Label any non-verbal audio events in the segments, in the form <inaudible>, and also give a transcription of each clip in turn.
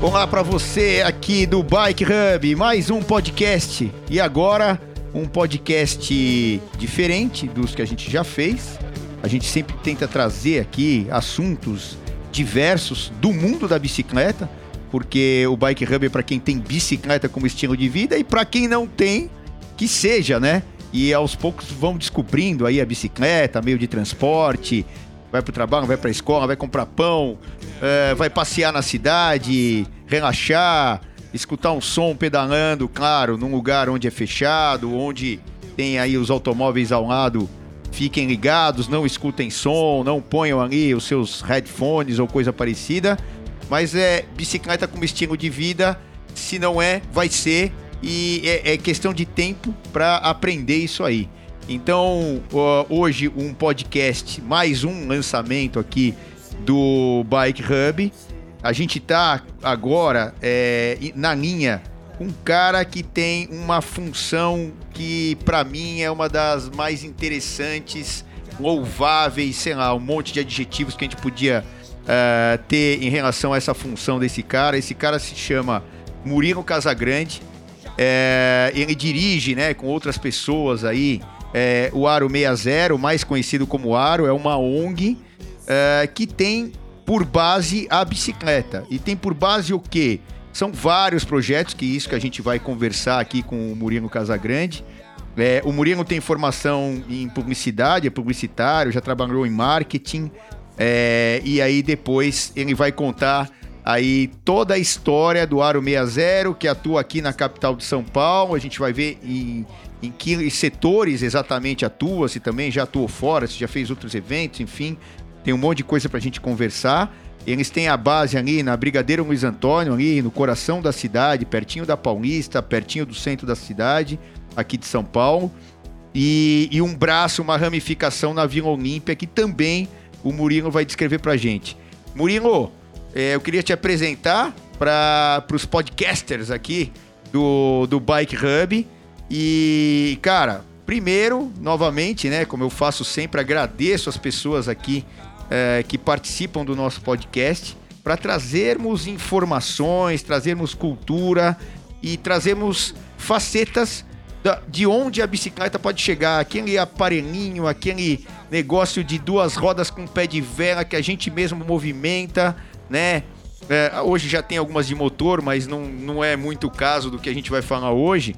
Olá para você aqui do Bike Hub, mais um podcast. E agora, um podcast diferente dos que a gente já fez. A gente sempre tenta trazer aqui assuntos diversos do mundo da bicicleta, porque o Bike Hub é para quem tem bicicleta como estilo de vida e para quem não tem, que seja, né? E aos poucos vão descobrindo aí a bicicleta, meio de transporte, vai para o trabalho, vai para a escola, vai comprar pão, é, vai passear na cidade, relaxar, escutar um som pedalando, claro, num lugar onde é fechado, onde tem aí os automóveis ao lado, fiquem ligados, não escutem som, não ponham ali os seus headphones ou coisa parecida. Mas é bicicleta como estilo de vida, se não é, vai ser, e é, é questão de tempo para aprender isso aí. Então, hoje um podcast, mais um lançamento aqui do Bike Hub. A gente tá agora é, na linha um cara que tem uma função que para mim é uma das mais interessantes, louváveis, sei lá, um monte de adjetivos que a gente podia uh, ter em relação a essa função desse cara. Esse cara se chama Murilo Casagrande. É, ele dirige, né, com outras pessoas aí, é, o Aro 60, mais conhecido como Aro, é uma ONG é, que tem por base a bicicleta. E tem por base o quê? São vários projetos, que isso que a gente vai conversar aqui com o Murilo Casagrande. É, o Murilo tem formação em publicidade, é publicitário, já trabalhou em marketing. É, e aí depois ele vai contar aí toda a história do Aro 60, que atua aqui na capital de São Paulo. A gente vai ver em, em que setores exatamente atua, se também já atuou fora, se já fez outros eventos, enfim. Tem um monte de coisa para a gente conversar. Eles têm a base ali na Brigadeiro Luiz Antônio, ali no coração da cidade, pertinho da Paulista, pertinho do centro da cidade, aqui de São Paulo. E, e um braço, uma ramificação na Vila Olímpia, que também o Murilo vai descrever para a gente. Murilo, é, eu queria te apresentar para os podcasters aqui do, do Bike Hub e, cara, primeiro, novamente, né, como eu faço sempre, agradeço as pessoas aqui é, que participam do nosso podcast para trazermos informações, trazermos cultura e trazermos facetas da, de onde a bicicleta pode chegar, aquele aparelhinho, aquele negócio de duas rodas com pé de vela que a gente mesmo movimenta, né? É, hoje já tem algumas de motor, mas não, não é muito o caso do que a gente vai falar hoje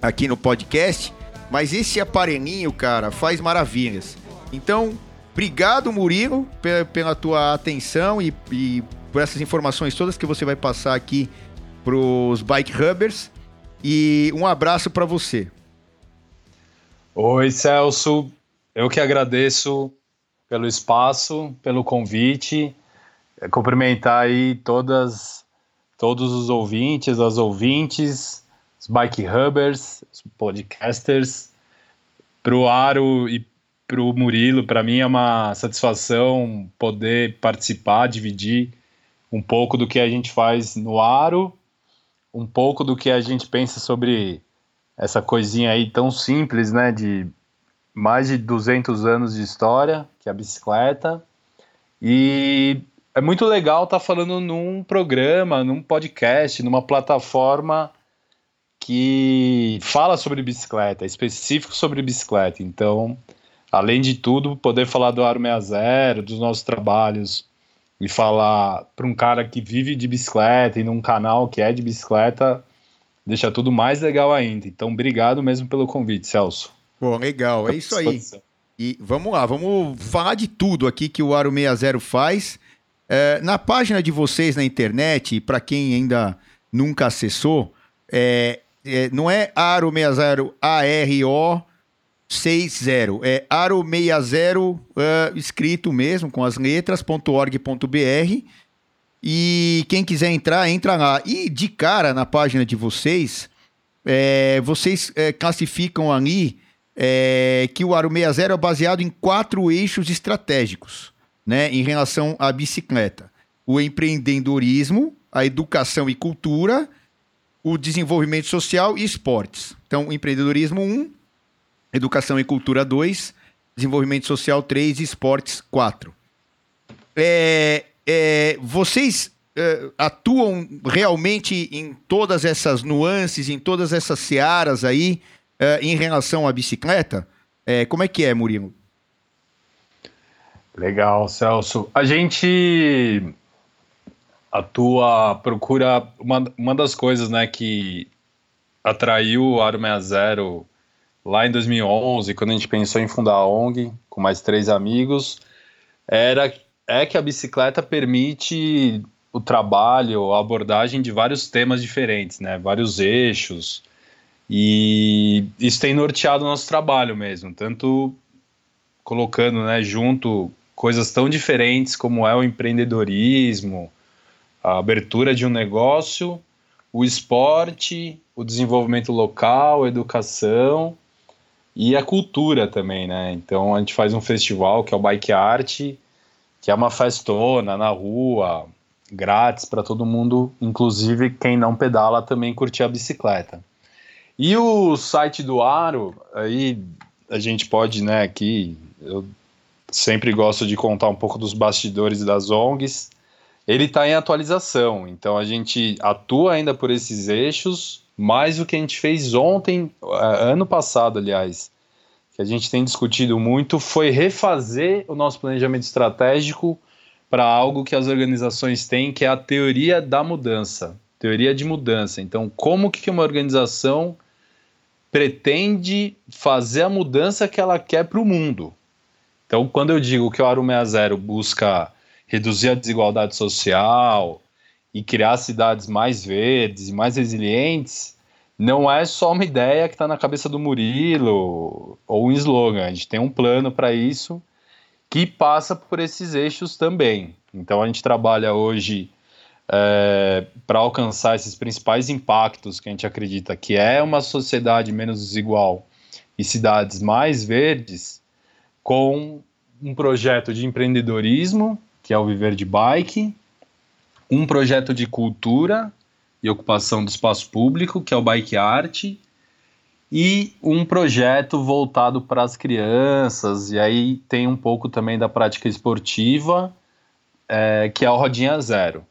aqui no podcast, mas esse aparelhinho, cara, faz maravilhas. Então, obrigado, Murilo, pela tua atenção e, e por essas informações todas que você vai passar aqui pros Bike Hubbers. E um abraço para você. Oi, Celso. Eu que agradeço pelo espaço, pelo convite. É cumprimentar aí todas, todos os ouvintes, as ouvintes, os bike hubbers, os podcasters, pro Aro e pro Murilo, para mim é uma satisfação poder participar, dividir um pouco do que a gente faz no Aro, um pouco do que a gente pensa sobre essa coisinha aí tão simples, né, de mais de 200 anos de história, que é a bicicleta. E é muito legal estar tá falando num programa, num podcast, numa plataforma que fala sobre bicicleta, é específico sobre bicicleta. Então, além de tudo, poder falar do Aro 60, dos nossos trabalhos e falar para um cara que vive de bicicleta e num canal que é de bicicleta, deixa tudo mais legal ainda. Então, obrigado mesmo pelo convite, Celso. Pô, legal, é isso aí. E vamos lá, vamos falar de tudo aqui que o Aro 60 faz. É, na página de vocês na internet, para quem ainda nunca acessou, é, é, não é Aro 60 A-R-O 60, é Aro 60 uh, escrito mesmo, com as letras.org.br. E quem quiser entrar, entra lá. E de cara na página de vocês, é, vocês é, classificam ali é, que o Aro 60 é baseado em quatro eixos estratégicos né, em relação à bicicleta: o empreendedorismo, a educação e cultura o desenvolvimento social e esportes. Então, empreendedorismo 1, educação e cultura 2, desenvolvimento social 3 e esportes 4. É, é, vocês uh, atuam realmente em todas essas nuances, em todas essas searas aí, uh, em relação à bicicleta? É, como é que é, Murilo? Legal, Celso. A gente atua, procura uma, uma das coisas, né, que atraiu o Aro 60 lá em 2011, quando a gente pensou em fundar a ONG com mais três amigos, era é que a bicicleta permite o trabalho, a abordagem de vários temas diferentes, né? Vários eixos. E isso tem norteado o nosso trabalho mesmo, tanto colocando, né, junto coisas tão diferentes como é o empreendedorismo, a abertura de um negócio, o esporte, o desenvolvimento local, a educação e a cultura também, né? Então a gente faz um festival que é o Bike Art, que é uma festona na rua, grátis para todo mundo, inclusive quem não pedala também curtir a bicicleta. E o site do Aro, aí a gente pode, né, aqui, eu sempre gosto de contar um pouco dos bastidores das ONGs. Ele está em atualização, então a gente atua ainda por esses eixos, mais o que a gente fez ontem, eh, ano passado, aliás, que a gente tem discutido muito, foi refazer o nosso planejamento estratégico para algo que as organizações têm, que é a teoria da mudança, teoria de mudança. Então, como que uma organização pretende fazer a mudança que ela quer para o mundo? Então, quando eu digo que o Arum 60 busca reduzir a desigualdade social e criar cidades mais verdes e mais resilientes, não é só uma ideia que está na cabeça do Murilo ou um slogan. A gente tem um plano para isso que passa por esses eixos também. Então, a gente trabalha hoje é, para alcançar esses principais impactos que a gente acredita que é uma sociedade menos desigual e cidades mais verdes com um projeto de empreendedorismo, que é o Viver de Bike, um projeto de cultura e ocupação do espaço público, que é o Bike Art, e um projeto voltado para as crianças, e aí tem um pouco também da prática esportiva, é, que é o Rodinha Zero.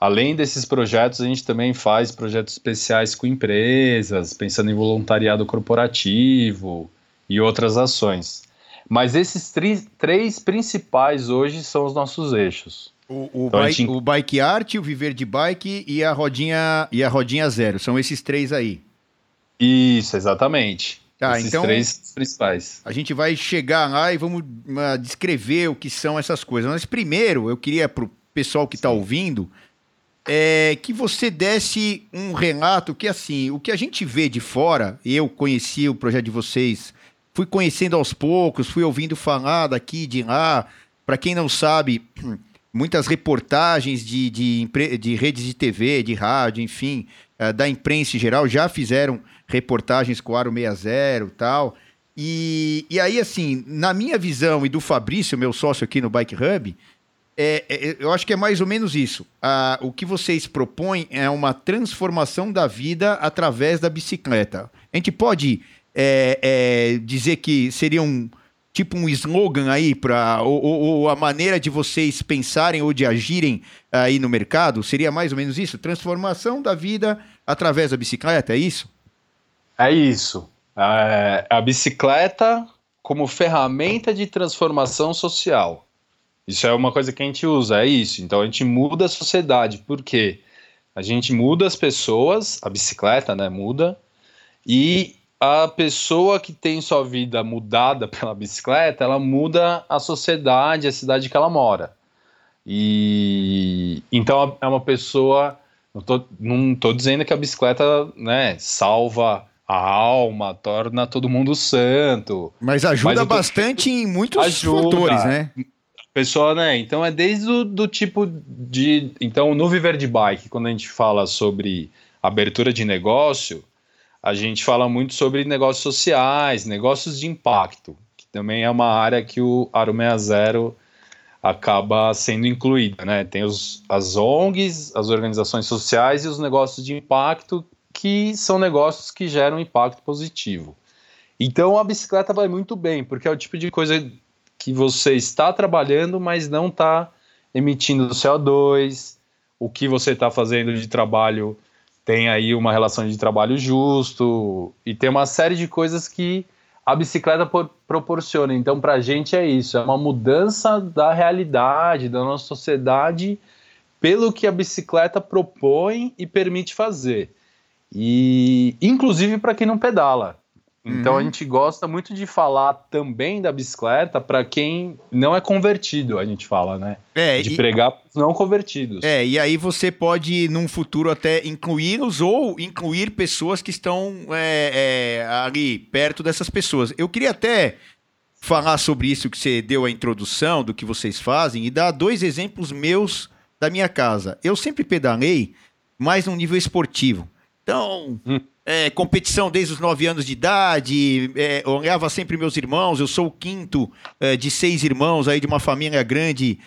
Além desses projetos, a gente também faz projetos especiais com empresas, pensando em voluntariado corporativo e outras ações. Mas esses três principais hoje são os nossos eixos. O, o, então, bike, gente... o bike art, o viver de bike e a rodinha e a rodinha zero. São esses três aí. Isso, exatamente. Tá, esses então, três principais. A gente vai chegar lá e vamos uh, descrever o que são essas coisas. Mas primeiro, eu queria para o pessoal que está ouvindo é, que você desse um relato que assim, o que a gente vê de fora, eu conheci o projeto de vocês fui conhecendo aos poucos, fui ouvindo falar daqui, de lá. Para quem não sabe, <clears throat> muitas reportagens de, de, de, redes de TV, de rádio, enfim, uh, da imprensa em geral, já fizeram reportagens com o Aro 60 e tal. E, e aí, assim, na minha visão e do Fabrício, meu sócio aqui no Bike Hub, é, é, eu acho que é mais ou menos isso. O que vocês propõem é uma transformação da vida através da bicicleta. A gente pode é, é, dizer que seria um tipo um slogan aí para ou, ou, a maneira de vocês pensarem ou de agirem aí no mercado? Seria mais ou menos isso? Transformação da vida através da bicicleta é isso? É isso. É, a bicicleta como ferramenta de transformação social. Isso é uma coisa que a gente usa é isso. Então a gente muda a sociedade. Por quê? A gente muda as pessoas a bicicleta né muda e a pessoa que tem sua vida mudada pela bicicleta, ela muda a sociedade, a cidade que ela mora. E então é uma pessoa. Não tô, não tô dizendo que a bicicleta né, salva a alma, torna todo mundo santo. Mas ajuda tô, bastante em muitos ajuda, fatores, né? Pessoa, né? Então é desde o do tipo de. Então, no Viver de Bike, quando a gente fala sobre abertura de negócio, a gente fala muito sobre negócios sociais, negócios de impacto, que também é uma área que o Aro 60 acaba sendo incluída, né? Tem os, as ONGs, as organizações sociais e os negócios de impacto, que são negócios que geram impacto positivo. Então a bicicleta vai muito bem, porque é o tipo de coisa que você está trabalhando, mas não está emitindo CO2, o que você está fazendo de trabalho tem aí uma relação de trabalho justo e tem uma série de coisas que a bicicleta proporciona. Então, para a gente é isso, é uma mudança da realidade, da nossa sociedade, pelo que a bicicleta propõe e permite fazer. E inclusive para quem não pedala. Então uhum. a gente gosta muito de falar também da bicicleta para quem não é convertido, a gente fala, né? É, de e... pregar não convertidos. É, e aí você pode, num futuro, até incluí-los ou incluir pessoas que estão é, é, ali perto dessas pessoas. Eu queria até falar sobre isso que você deu a introdução, do que vocês fazem, e dar dois exemplos meus da minha casa. Eu sempre pedalei, mas num nível esportivo. Então. Hum é, competição desde os nove anos de idade, é, olhava sempre meus irmãos, eu sou o quinto é, de seis irmãos aí de uma família grande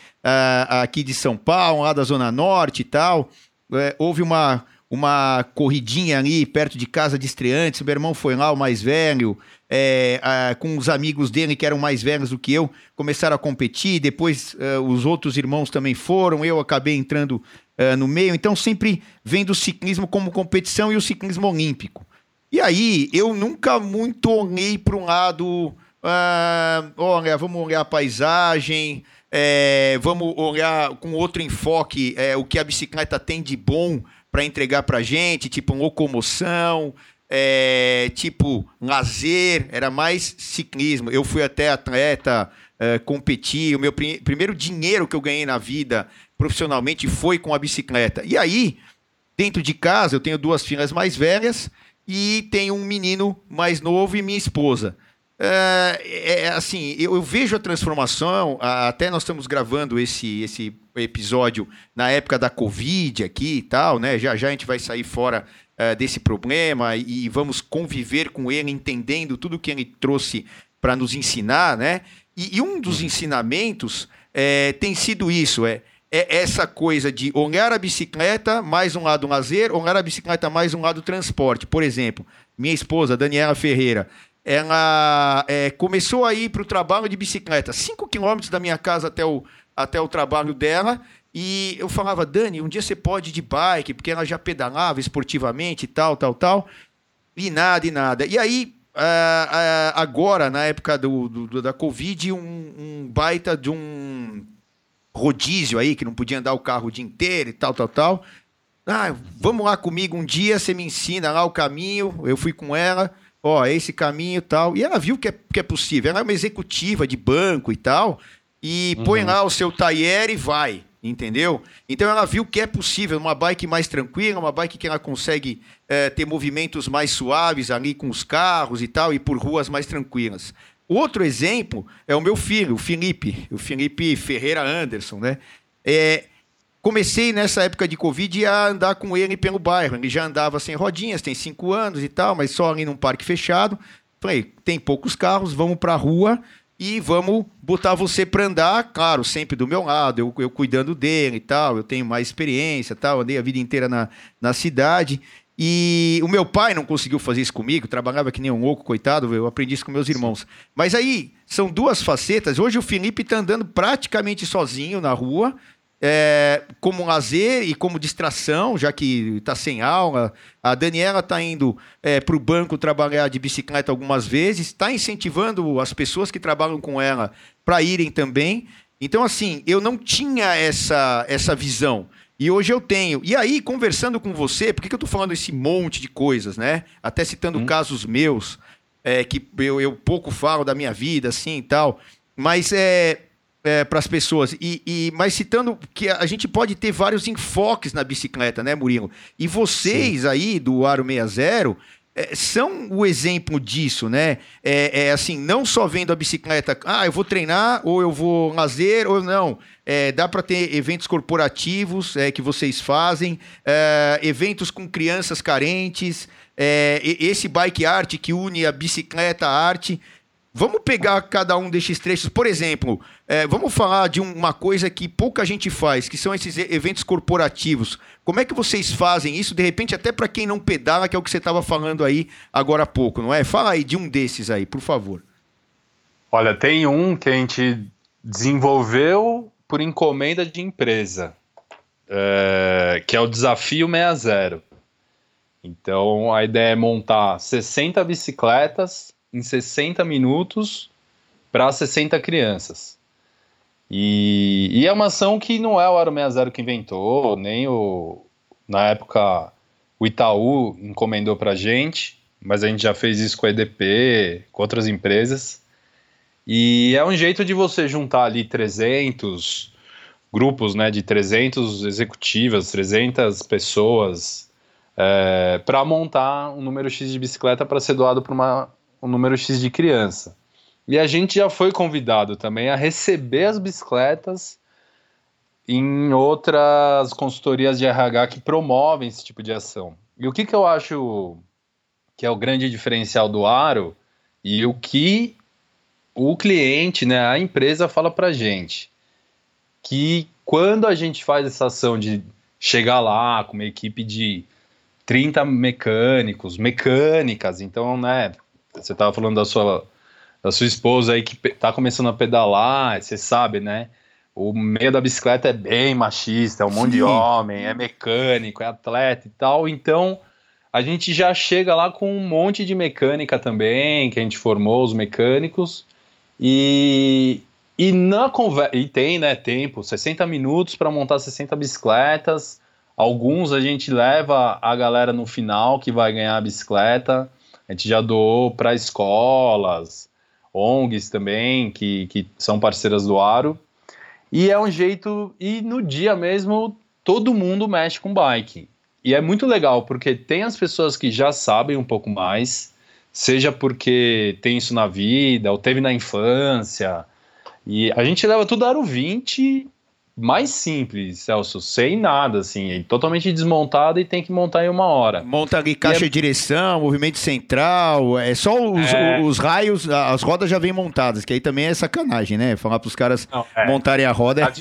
aqui de São Paulo, lá da Zona Norte e tal. É, houve uma, uma corridinha ali perto de casa de estreantes, meu irmão foi lá, o mais velho, é, com os amigos dele que eram mais velhos do que eu, começaram a competir, depois uh, os outros irmãos também foram, eu acabei entrando uh, no meio, então sempre vendo o ciclismo como competição e o ciclismo olímpico. E aí eu nunca muito olhei para um lado, uh, olha, vamos olhar a paisagem, é, vamos olhar com outro enfoque é, o que a bicicleta tem de bom para entregar para gente, tipo locomoção, é, tipo lazer, era mais ciclismo. Eu fui até atleta, é, competi, o meu prim primeiro dinheiro que eu ganhei na vida profissionalmente foi com a bicicleta. E aí, dentro de casa, eu tenho duas filhas mais velhas e tenho um menino mais novo e minha esposa. É, é, é assim, eu, eu, vejo a transformação. Até nós estamos gravando esse, esse episódio na época da Covid aqui e tal, né? Já já a gente vai sair fora é, desse problema e, e vamos conviver com ele, entendendo tudo que ele trouxe para nos ensinar, né? E, e, um dos uhum. ensinamentos é, tem sido isso: é é essa coisa de olhar a bicicleta mais um lado lazer, olhar a bicicleta mais um lado transporte. Por exemplo, minha esposa, Daniela Ferreira, ela é, começou a ir para o trabalho de bicicleta, 5 quilômetros da minha casa até o, até o trabalho dela. E eu falava, Dani, um dia você pode ir de bike, porque ela já pedalava esportivamente e tal, tal, tal. E nada, e nada. E aí, uh, uh, agora, na época do, do da Covid, um, um baita de um rodízio aí, que não podia andar o carro o dia inteiro e tal, tal, tal. Ah, vamos lá comigo um dia, você me ensina lá o caminho. Eu fui com ela, ó, esse caminho e tal. E ela viu que é, que é possível. Ela é uma executiva de banco e tal. E uhum. põe lá o seu taier e vai, entendeu? Então ela viu que é possível, uma bike mais tranquila, uma bike que ela consegue é, ter movimentos mais suaves ali com os carros e tal, e por ruas mais tranquilas. Outro exemplo é o meu filho, o Felipe, o Felipe Ferreira Anderson, né? É, comecei nessa época de Covid a andar com ele pelo bairro. Ele já andava sem rodinhas, tem cinco anos e tal, mas só ali num parque fechado. Falei, tem poucos carros, vamos para a rua e vamos botar você para andar, claro, sempre do meu lado, eu, eu cuidando dele e tal, eu tenho mais experiência tal, andei a vida inteira na, na cidade. E o meu pai não conseguiu fazer isso comigo, trabalhava que nem um louco, coitado, eu aprendi isso com meus irmãos. Mas aí são duas facetas. Hoje o Felipe está andando praticamente sozinho na rua, é, como lazer e como distração, já que está sem aula. A Daniela está indo é, para o banco trabalhar de bicicleta algumas vezes, está incentivando as pessoas que trabalham com ela para irem também. Então, assim, eu não tinha essa, essa visão. E hoje eu tenho. E aí, conversando com você, por que, que eu estou falando esse monte de coisas, né? Até citando hum. casos meus, é, que eu, eu pouco falo da minha vida, assim e tal. Mas é, é para as pessoas. E, e, mas citando que a gente pode ter vários enfoques na bicicleta, né, Murilo? E vocês Sim. aí do Aro 60 é, são o exemplo disso, né? É, é, assim, não só vendo a bicicleta, ah, eu vou treinar, ou eu vou lazer, ou não. É, dá para ter eventos corporativos é, que vocês fazem, é, eventos com crianças carentes, é, esse bike art que une a bicicleta à arte. Vamos pegar cada um desses trechos. Por exemplo, é, vamos falar de uma coisa que pouca gente faz, que são esses eventos corporativos. Como é que vocês fazem isso, de repente, até para quem não pedala, que é o que você estava falando aí agora há pouco, não é? Fala aí de um desses aí, por favor. Olha, tem um que a gente desenvolveu por encomenda de empresa. é, que é o desafio 60. Então a ideia é montar 60 bicicletas em 60 minutos para 60 crianças. E, e, é uma ação que não é o Aro 60 que inventou, nem o. Na época, o Itaú encomendou para gente, mas a gente já fez isso com a EDP, com outras empresas. E é um jeito de você juntar ali 300 grupos, né, de 300 executivas, 300 pessoas, é, para montar um número X de bicicleta para ser doado para um número X de criança. E a gente já foi convidado também a receber as bicicletas em outras consultorias de RH que promovem esse tipo de ação. E o que, que eu acho que é o grande diferencial do Aro e o que o cliente, né, a empresa fala para gente que quando a gente faz essa ação de chegar lá com uma equipe de 30 mecânicos, mecânicas, então, né, você estava falando da sua da sua esposa aí que tá começando a pedalar, você sabe, né? O meio da bicicleta é bem machista, é um Sim. monte de homem, é mecânico, é atleta e tal. Então, a gente já chega lá com um monte de mecânica também, que a gente formou os mecânicos. E, e na conversa. E tem, né, tempo, 60 minutos para montar 60 bicicletas. Alguns a gente leva a galera no final que vai ganhar a bicicleta. A gente já doou para escolas, ONGs também, que, que são parceiras do Aro. E é um jeito, e no dia mesmo, todo mundo mexe com bike. E é muito legal, porque tem as pessoas que já sabem um pouco mais, seja porque tem isso na vida, ou teve na infância. E a gente leva tudo Aro 20 mais simples, Celso, sem nada, assim, totalmente desmontado e tem que montar em uma hora. Monta ali caixa é... de direção, movimento central, é só os, é... os, raios, as rodas já vêm montadas, que aí também é sacanagem, né? Falar para os caras Não, é... montarem a roda.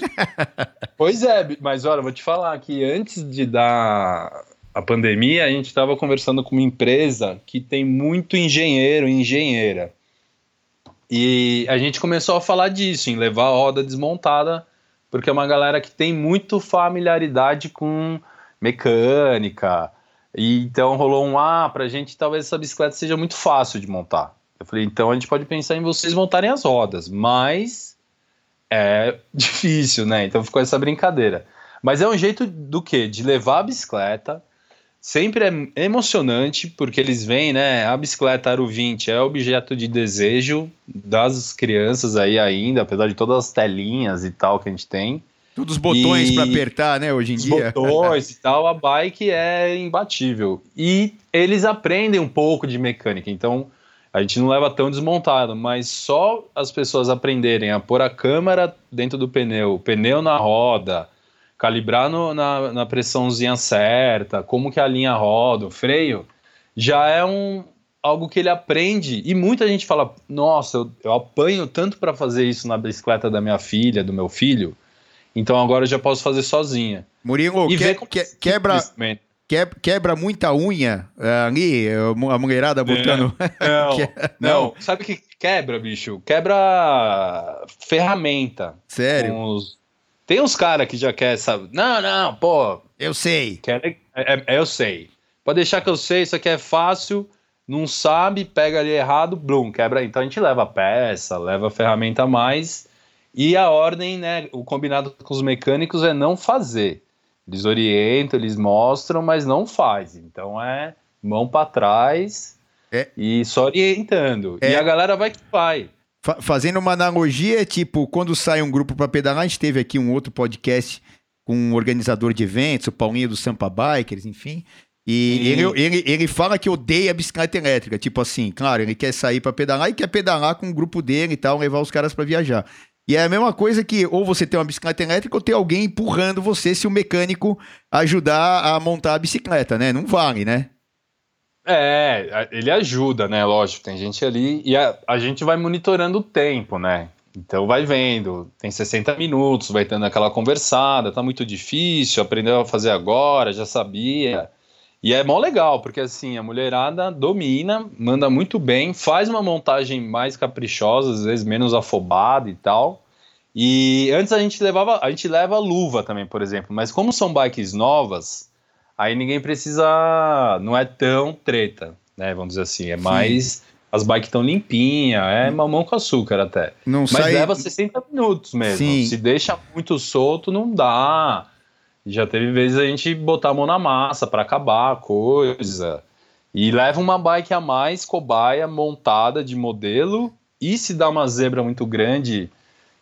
<laughs> pois é, mas olha, vou te falar que antes de dar a pandemia, a gente estava conversando com uma empresa que tem muito engenheiro e engenheira. E a gente começou a falar disso, em levar a roda desmontada porque é uma galera que tem muito familiaridade com mecânica. E então rolou um ah, pra gente talvez essa bicicleta seja muito fácil de montar. Eu falei, então a gente pode pensar em vocês montarem as rodas, mas é <laughs> difícil, né? Então ficou essa brincadeira. Mas é um jeito do quê? De levar a bicicleta, sempre é emocionante, porque eles veem, né? A bicicleta Aro 20 é objeto de desejo das crianças aí ainda, apesar de todas as telinhas e tal que a gente tem. Todos os botões para apertar, né, hoje em os dia. botões e tal, a bike é imbatível. E eles aprendem um pouco de mecânica, então a gente não leva tão desmontado, mas só as pessoas aprenderem a pôr a câmera dentro do pneu, o pneu na roda, calibrar no, na, na pressãozinha certa, como que a linha roda, o freio, já é um algo que ele aprende. E muita gente fala: Nossa, eu, eu apanho tanto para fazer isso na bicicleta da minha filha, do meu filho, então agora eu já posso fazer sozinha. Murilo, que, que, quebra. Quebra muita unha eh, ali, a mulherada botando. Não, <laughs> não, não. Sabe o que quebra, bicho? Quebra ferramenta. Sério? Os, tem uns caras que já quer saber. Não, não, pô. Eu sei. Quer, é, é, é, eu sei. Pode deixar que eu sei, isso aqui é fácil. Não sabe, pega ali errado, blum, quebra. Então a gente leva peça, leva ferramenta a mais. E a ordem, né? O combinado com os mecânicos é não fazer. Eles orientam, eles mostram, mas não faz. Então é mão para trás é. e só orientando. É. E a galera vai que vai fazendo uma analogia, tipo, quando sai um grupo para pedalar, a gente teve aqui um outro podcast com um organizador de eventos, o Paulinho do Sampa Bikers, enfim. E ele, ele, ele fala que odeia a bicicleta elétrica. Tipo assim, claro, ele quer sair para pedalar e quer pedalar com o grupo dele e tal, levar os caras para viajar. E é a mesma coisa que ou você tem uma bicicleta elétrica ou tem alguém empurrando você se o mecânico ajudar a montar a bicicleta, né? Não vale, né? É, ele ajuda, né? Lógico, tem gente ali e a, a gente vai monitorando o tempo, né? Então vai vendo, tem 60 minutos, vai tendo aquela conversada, tá muito difícil, aprendeu a fazer agora, já sabia. E é mó legal, porque assim, a mulherada domina, manda muito bem, faz uma montagem mais caprichosa, às vezes menos afobada e tal. E antes a gente levava, a gente leva luva também, por exemplo, mas como são bikes novas, aí ninguém precisa, não é tão treta, né? Vamos dizer assim, é Sim. mais as bikes estão limpinhas, é mamão com açúcar até. Não Mas sai... leva 60 minutos mesmo. Sim. Se deixa muito solto, não dá. Já teve vezes a gente botar a mão na massa para acabar a coisa. E leva uma bike a mais, cobaia, montada de modelo. E se dá uma zebra muito grande,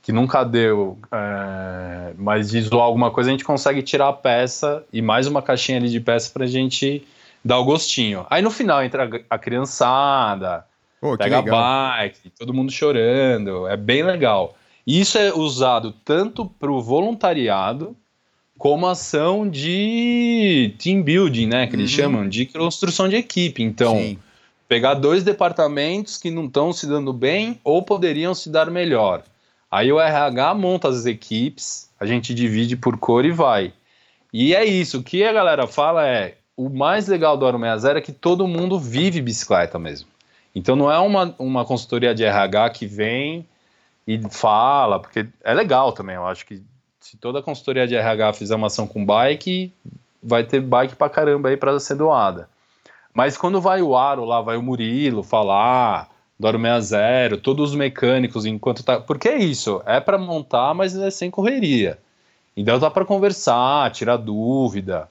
que nunca deu, é, mas de zoar alguma coisa, a gente consegue tirar a peça e mais uma caixinha ali de peça pra gente dar o gostinho. Aí no final entra a criançada, Pô, pega bike, todo mundo chorando, é bem legal. Isso é usado tanto para o voluntariado como ação de team building, né? Que eles uhum. chamam de construção de equipe. Então, Sim. pegar dois departamentos que não estão se dando bem ou poderiam se dar melhor. Aí o RH monta as equipes, a gente divide por cor e vai. E é isso. O que a galera fala é: o mais legal do Aro 60 é que todo mundo vive bicicleta mesmo. Então não é uma, uma consultoria de RH que vem e fala, porque é legal também. Eu acho que se toda consultoria de RH fizer uma ação com bike, vai ter bike pra caramba aí para ser doada. Mas quando vai o Aro lá, vai o Murilo falar, Doro 60, todos os mecânicos enquanto tá. Porque é isso, é para montar, mas é sem correria. Então dá para conversar, tirar dúvida.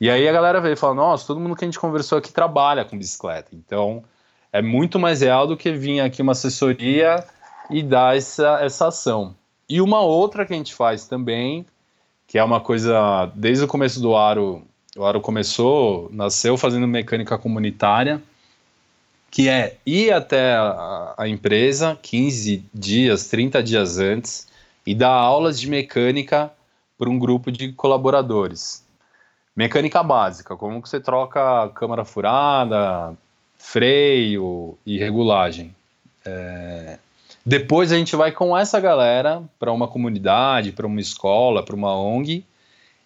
E aí a galera veio e fala: Nossa, todo mundo que a gente conversou aqui trabalha com bicicleta. Então é muito mais real do que vir aqui uma assessoria e dar essa, essa ação. E uma outra que a gente faz também, que é uma coisa, desde o começo do Aro, o Aro começou, nasceu fazendo mecânica comunitária, que é ir até a, a empresa 15 dias, 30 dias antes e dar aulas de mecânica para um grupo de colaboradores. Mecânica básica, como que você troca câmara furada, freio e regulagem. É... Depois a gente vai com essa galera para uma comunidade, para uma escola, para uma ONG,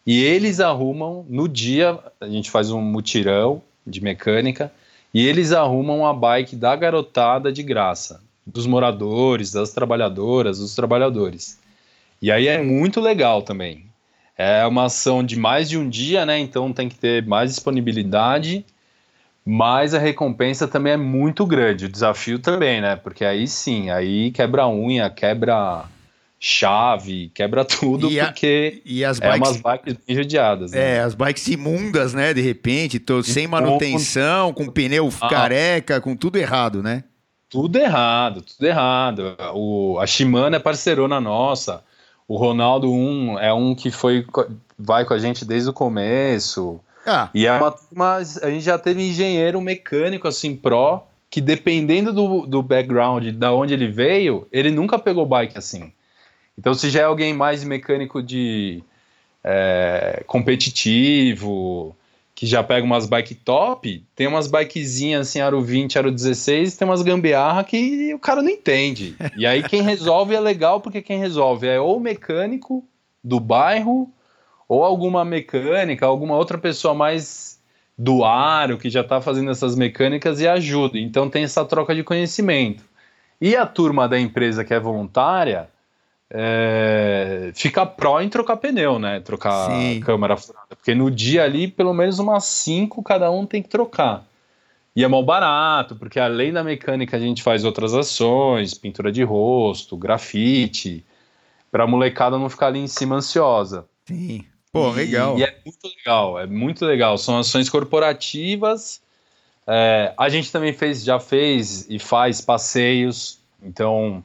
e eles arrumam, no dia, a gente faz um mutirão de mecânica, e eles arrumam a bike da garotada de graça, dos moradores, das trabalhadoras, dos trabalhadores. E aí é muito legal também. É uma ação de mais de um dia, né? Então tem que ter mais disponibilidade mas a recompensa também é muito grande, o desafio também, né? Porque aí sim, aí quebra unha, quebra chave, quebra tudo, e porque a, e as é bikes, umas bikes bem judiadas. Né? É, as bikes imundas, né? De repente, tô sem manutenção, com pneu ah. careca, com tudo errado, né? Tudo errado, tudo errado. O, a Shimano é parceirona nossa. O Ronaldo 1 é um que foi vai com a gente desde o começo. Ah. E é uma, uma, a gente já teve engenheiro mecânico assim pró que dependendo do, do background, da onde ele veio, ele nunca pegou bike assim. Então se já é alguém mais mecânico de é, competitivo, que já pega umas bike top, tem umas bikezinhas assim, aro 20, aro 16, tem umas gambiarra que o cara não entende. E aí quem resolve é legal, porque quem resolve é ou o mecânico do bairro ou alguma mecânica, alguma outra pessoa mais do aro que já está fazendo essas mecânicas e ajuda. Então tem essa troca de conhecimento. E a turma da empresa que é voluntária é, fica pró em trocar pneu, né? Trocar Sim. câmara furada. Porque no dia ali, pelo menos umas cinco cada um tem que trocar. E é mal barato, porque além da mecânica a gente faz outras ações, pintura de rosto, grafite, para a molecada não ficar ali em cima ansiosa. Sim. Pô, legal. E, é muito legal, é muito legal. São ações corporativas. É, a gente também fez, já fez e faz passeios. Então,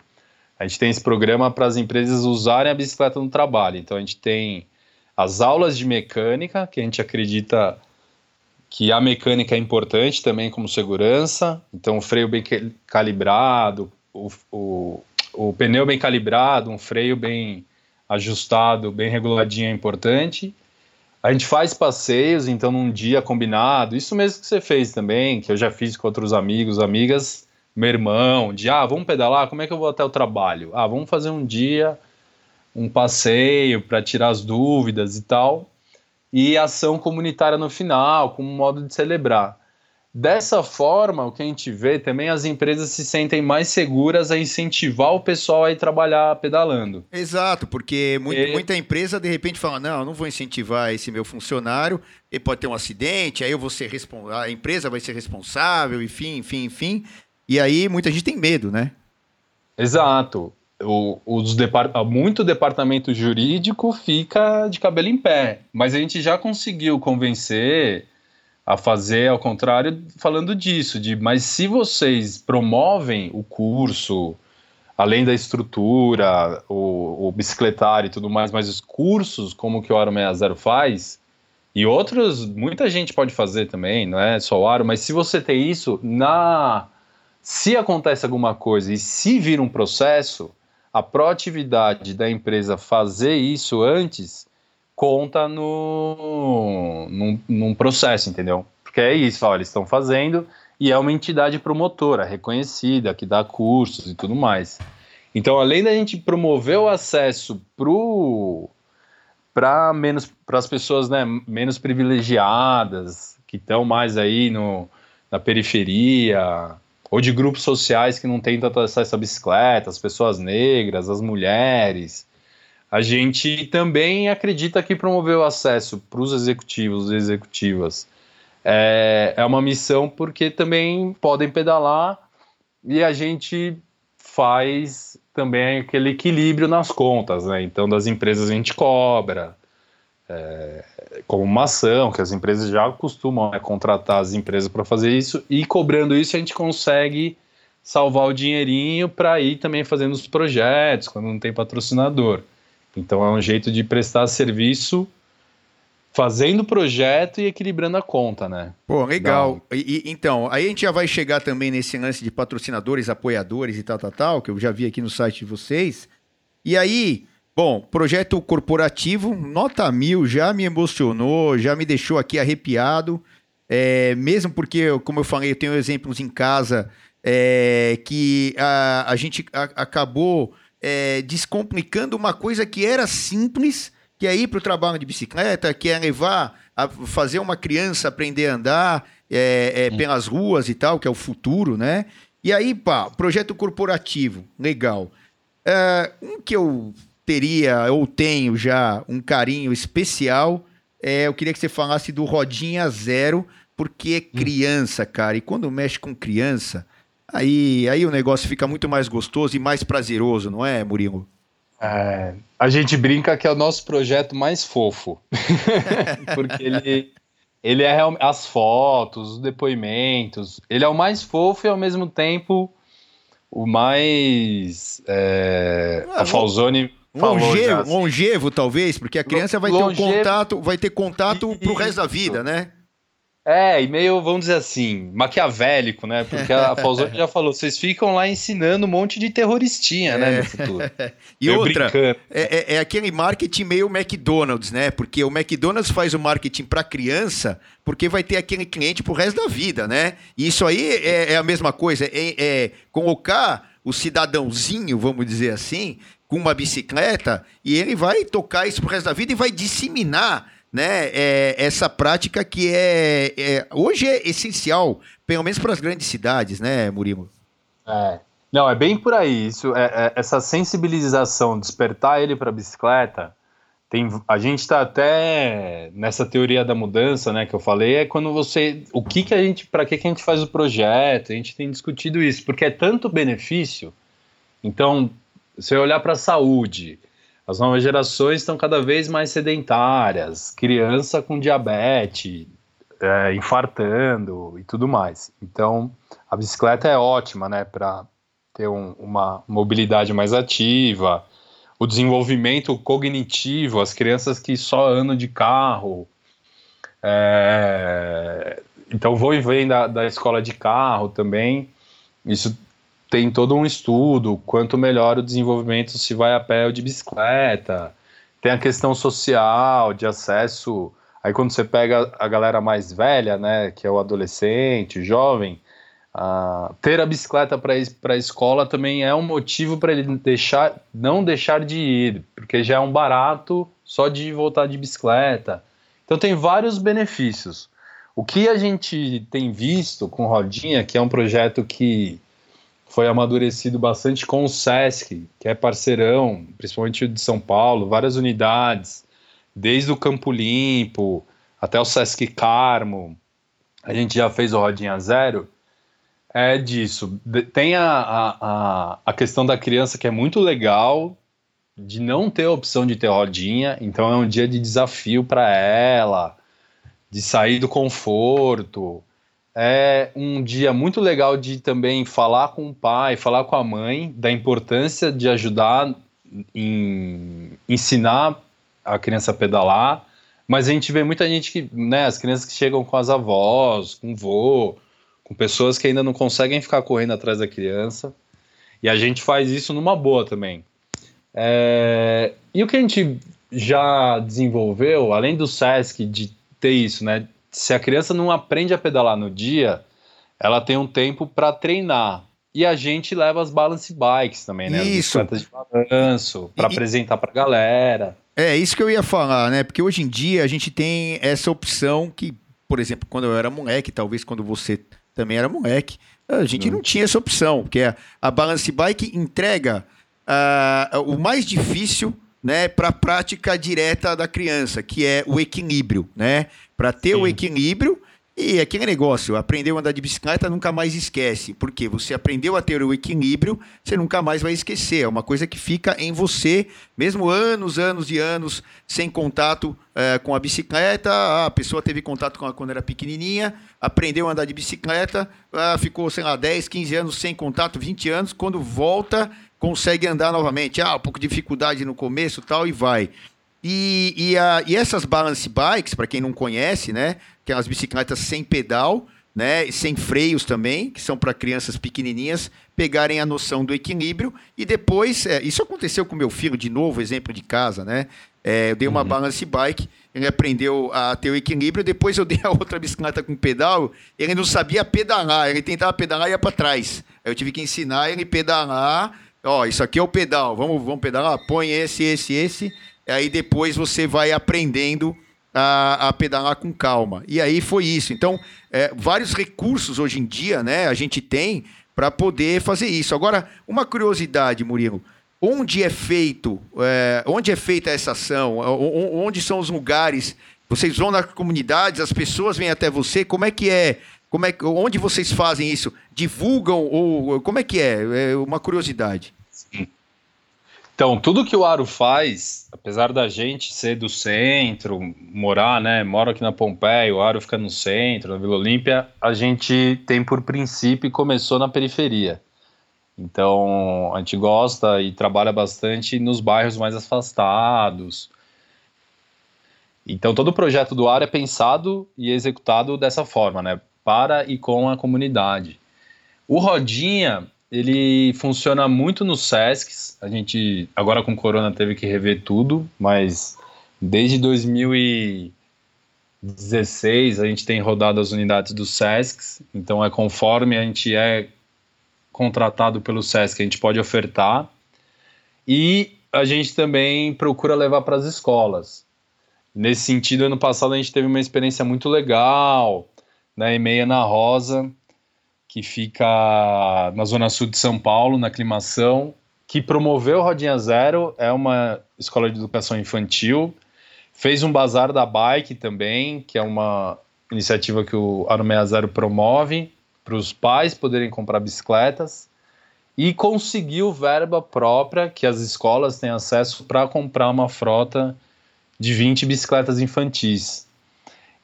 a gente tem esse programa para as empresas usarem a bicicleta no trabalho. Então, a gente tem as aulas de mecânica, que a gente acredita que a mecânica é importante também como segurança. Então, o freio bem calibrado, o, o, o pneu bem calibrado, um freio bem ajustado, bem reguladinho é importante. A gente faz passeios, então num dia combinado, isso mesmo que você fez também, que eu já fiz com outros amigos, amigas, meu irmão, de ah, vamos pedalar, como é que eu vou até o trabalho? Ah, vamos fazer um dia, um passeio para tirar as dúvidas e tal. E ação comunitária no final, como um modo de celebrar. Dessa forma, o que a gente vê também, as empresas se sentem mais seguras a incentivar o pessoal a ir trabalhar pedalando. Exato, porque muito, e... muita empresa de repente fala: não, não vou incentivar esse meu funcionário, ele pode ter um acidente, aí eu vou ser responsável, a empresa vai ser responsável, enfim, enfim, enfim. E aí muita gente tem medo, né? Exato. O, os depart... Muito departamento jurídico fica de cabelo em pé, mas a gente já conseguiu convencer a fazer ao contrário, falando disso, de mas se vocês promovem o curso, além da estrutura, o, o bicicletário e tudo mais, mas os cursos, como que o Aro 60 faz, e outros, muita gente pode fazer também, não é só o Aro, mas se você tem isso, na se acontece alguma coisa e se vir um processo, a proatividade da empresa fazer isso antes conta no, num, num processo, entendeu? Porque é isso, ó, eles estão fazendo e é uma entidade promotora reconhecida que dá cursos e tudo mais. Então, além da gente promover o acesso para menos para as pessoas né, menos privilegiadas que estão mais aí no, na periferia ou de grupos sociais que não têm tanto acesso à bicicleta, as pessoas negras, as mulheres, a gente também acredita que promover o acesso para os executivos e executivas é, é uma missão porque também podem pedalar e a gente faz também aquele equilíbrio nas contas, né? Então, das empresas a gente cobra, é, como uma ação, que as empresas já costumam né, contratar as empresas para fazer isso, e cobrando isso a gente consegue salvar o dinheirinho para ir também fazendo os projetos quando não tem patrocinador. Então é um jeito de prestar serviço fazendo o projeto e equilibrando a conta, né? Pô, legal. E, e, então, aí a gente já vai chegar também nesse lance de patrocinadores, apoiadores e tal, tal, tal, que eu já vi aqui no site de vocês. E aí, bom, projeto corporativo, nota mil, já me emocionou, já me deixou aqui arrepiado. É, mesmo porque, como eu falei, eu tenho exemplos em casa é, que a, a gente a, acabou é, descomplicando uma coisa que era simples, que é ir para o trabalho de bicicleta, que é levar, a fazer uma criança aprender a andar é, é, pelas ruas e tal, que é o futuro, né? E aí, pá, projeto corporativo, legal. É, um que eu teria, ou tenho já, um carinho especial, é, eu queria que você falasse do Rodinha Zero, porque é hum. criança, cara. E quando mexe com criança, Aí, aí o negócio fica muito mais gostoso e mais prazeroso, não é, Murilo? É, a gente brinca que é o nosso projeto mais fofo. <laughs> Porque ele, ele é as fotos, os depoimentos. Ele é o mais fofo e ao mesmo tempo o mais. É, ah, a Falzone. Longevo, longevo, talvez, porque a criança vai longevo, ter um contato, vai ter contato pro resto da vida, né? É, e meio, vamos dizer assim, maquiavélico, né? Porque a <laughs> Falzone já falou, vocês ficam lá ensinando um monte de terroristinha, né, no é. futuro. <laughs> e outra, é, é, é, aquele marketing meio McDonald's, né? Porque o McDonald's faz o marketing para criança, porque vai ter aquele cliente pro resto da vida, né? E isso aí é, é a mesma coisa, é, é colocar o cidadãozinho, vamos dizer assim, com uma bicicleta, e ele vai tocar isso pro resto da vida e vai disseminar né, é, essa prática que é, é, hoje é essencial, pelo menos para as grandes cidades, né, Murilo? É. Não, é bem por aí. Isso, é, é essa sensibilização, despertar ele para a bicicleta. Tem, a gente está até nessa teoria da mudança, né, que eu falei, é quando você, o que que a gente, para que que a gente faz o projeto? A gente tem discutido isso, porque é tanto benefício. Então, se eu olhar para a saúde, as novas gerações estão cada vez mais sedentárias, criança com diabetes, é, infartando e tudo mais. Então, a bicicleta é ótima, né, para ter um, uma mobilidade mais ativa, o desenvolvimento cognitivo, as crianças que só andam de carro, é, então vão e vêm da, da escola de carro também, isso tem todo um estudo, quanto melhor o desenvolvimento se vai a pé ou de bicicleta. Tem a questão social, de acesso. Aí quando você pega a galera mais velha, né, que é o adolescente, o jovem, uh, ter a bicicleta para a escola também é um motivo para ele deixar, não deixar de ir, porque já é um barato só de voltar de bicicleta. Então tem vários benefícios. O que a gente tem visto com Rodinha, que é um projeto que foi amadurecido bastante com o SESC, que é parceirão, principalmente de São Paulo, várias unidades, desde o Campo Limpo até o SESC Carmo, a gente já fez o Rodinha Zero, é disso. Tem a, a, a questão da criança que é muito legal, de não ter a opção de ter rodinha, então é um dia de desafio para ela, de sair do conforto. É um dia muito legal de também falar com o pai, falar com a mãe da importância de ajudar em ensinar a criança a pedalar, mas a gente vê muita gente que, né, as crianças que chegam com as avós, com o vô, com pessoas que ainda não conseguem ficar correndo atrás da criança, e a gente faz isso numa boa também. É, e o que a gente já desenvolveu, além do SESC, de ter isso, né? Se a criança não aprende a pedalar no dia, ela tem um tempo para treinar. E a gente leva as balance bikes também, né? Isso. As de balanço, para apresentar para a galera. É, isso que eu ia falar, né? Porque hoje em dia a gente tem essa opção que, por exemplo, quando eu era moleque, talvez quando você também era moleque, a gente não, não tinha essa opção, porque a, a Balance Bike entrega uh, o mais difícil né, para a prática direta da criança, que é o equilíbrio, né? Para ter Sim. o equilíbrio, e aquele negócio, aprendeu a andar de bicicleta, nunca mais esquece. Porque você aprendeu a ter o equilíbrio, você nunca mais vai esquecer. É uma coisa que fica em você, mesmo anos, anos e anos sem contato é, com a bicicleta. Ah, a pessoa teve contato com ela quando era pequenininha, aprendeu a andar de bicicleta, ah, ficou, sei lá, 10, 15 anos sem contato, 20 anos. Quando volta, consegue andar novamente. Ah, um pouco de dificuldade no começo tal, e vai. E, e, a, e essas balance bikes, para quem não conhece, né? aquelas bicicletas sem pedal, né, sem freios também, que são para crianças pequenininhas pegarem a noção do equilíbrio e depois, é, isso aconteceu com meu filho de novo, exemplo de casa, né? É, eu dei uma uhum. balance bike, ele aprendeu a ter o equilíbrio, depois eu dei a <laughs> outra bicicleta com pedal, ele não sabia pedalar, ele tentava pedalar e ia para trás. Aí eu tive que ensinar ele a pedalar, ó, isso aqui é o pedal, vamos, vamos pedalar, põe esse, esse, esse, aí depois você vai aprendendo a, a, pedalar com calma. E aí foi isso. Então, é, vários recursos hoje em dia, né, a gente tem para poder fazer isso. Agora, uma curiosidade, Murilo. Onde é feito, é, onde é feita essa ação? Onde são os lugares? Vocês vão nas comunidades, as pessoas vêm até você. Como é que é? Como é onde vocês fazem isso? Divulgam ou como é que é? É uma curiosidade. Então, tudo que o Aro faz, apesar da gente ser do centro, morar, né? Moro aqui na Pompeia, o Aro fica no centro, na Vila Olímpia, a gente tem por princípio e começou na periferia. Então, a gente gosta e trabalha bastante nos bairros mais afastados. Então, todo o projeto do Aro é pensado e executado dessa forma, né? Para e com a comunidade. O Rodinha, ele funciona muito nos SESCs. A gente, agora com Corona, teve que rever tudo, mas desde 2016 a gente tem rodado as unidades dos SESCs. Então, é conforme a gente é contratado pelo SESC, a gente pode ofertar. E a gente também procura levar para as escolas. Nesse sentido, ano passado a gente teve uma experiência muito legal na EMEA na Rosa, que fica na zona sul de São Paulo, na aclimação, que promoveu Rodinha Zero, é uma escola de educação infantil, fez um bazar da bike também, que é uma iniciativa que o Aro 60 promove para os pais poderem comprar bicicletas e conseguiu verba própria que as escolas têm acesso para comprar uma frota de 20 bicicletas infantis.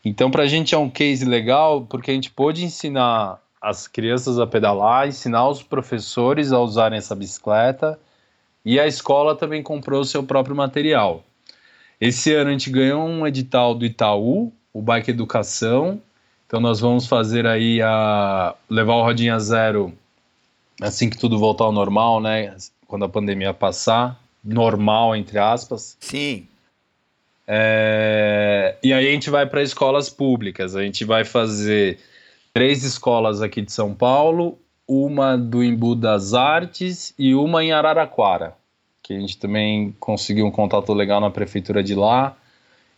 Então, para a gente é um case legal porque a gente pôde ensinar as crianças a pedalar, ensinar os professores a usarem essa bicicleta e a escola também comprou o seu próprio material. Esse ano a gente ganhou um edital do Itaú, o Bike Educação. Então nós vamos fazer aí a levar o Rodinha Zero assim que tudo voltar ao normal, né? Quando a pandemia passar, normal entre aspas. Sim. É... E aí a gente vai para escolas públicas. A gente vai fazer três escolas aqui de São Paulo, uma do Embu das Artes e uma em Araraquara, que a gente também conseguiu um contato legal na prefeitura de lá.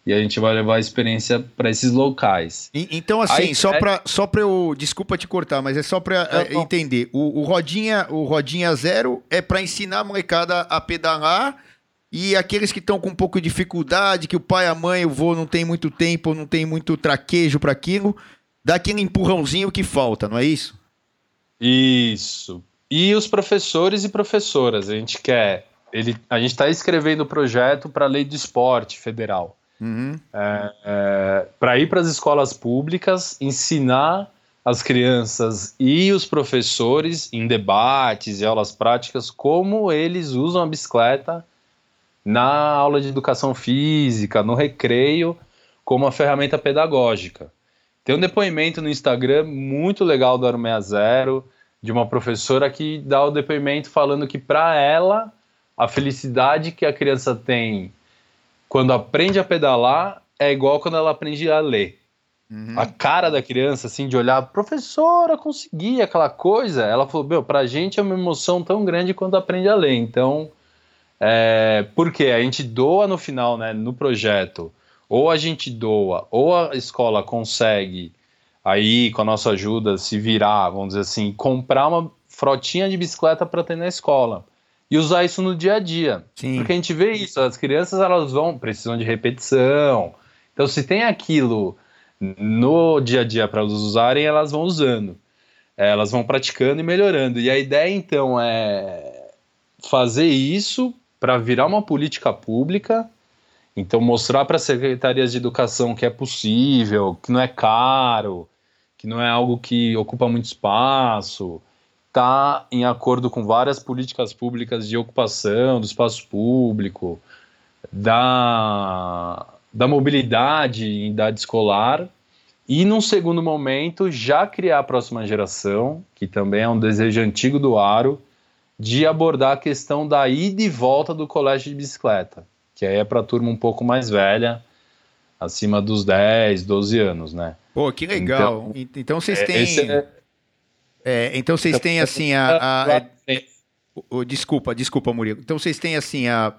e a gente vai levar a experiência para esses locais. E, então, assim, Aí, só é... para só eu. Desculpa te cortar, mas é só para é, entender. O, o, Rodinha, o Rodinha Zero é para ensinar a molecada a pedalar. E aqueles que estão com um pouco de dificuldade, que o pai, a mãe, o vô não tem muito tempo, não tem muito traquejo para aquilo, dá aquele empurrãozinho que falta, não é isso? Isso. E os professores e professoras, a gente quer. Ele, a gente está escrevendo o projeto para a lei do esporte federal. Uhum. É, é, para ir para as escolas públicas, ensinar as crianças e os professores em debates e aulas práticas como eles usam a bicicleta na aula de educação física, no recreio, como uma ferramenta pedagógica. Tem um depoimento no Instagram muito legal do Aro 60 de uma professora que dá o depoimento falando que para ela a felicidade que a criança tem quando aprende a pedalar é igual quando ela aprende a ler. Uhum. A cara da criança, assim, de olhar, professora, consegui aquela coisa. Ela falou: Meu, pra gente é uma emoção tão grande quando aprende a ler. Então, é, porque a gente doa no final, né, no projeto, ou a gente doa, ou a escola consegue, aí, com a nossa ajuda, se virar, vamos dizer assim, comprar uma frotinha de bicicleta para ter na escola e usar isso no dia a dia. Sim. Porque a gente vê isso, as crianças elas vão precisam de repetição. Então se tem aquilo no dia a dia para elas usarem, elas vão usando. É, elas vão praticando e melhorando. E a ideia então é fazer isso para virar uma política pública. Então mostrar para as secretarias de educação que é possível, que não é caro, que não é algo que ocupa muito espaço, está em acordo com várias políticas públicas de ocupação do espaço público, da, da mobilidade em idade escolar, e num segundo momento já criar a próxima geração, que também é um desejo antigo do Aro, de abordar a questão da ida e volta do colégio de bicicleta, que aí é para turma um pouco mais velha, acima dos 10, 12 anos, né? Pô, que legal. Então, então vocês é, têm... É, é, então vocês têm assim a. a, a o, desculpa, desculpa, Murilo. Então vocês têm assim a,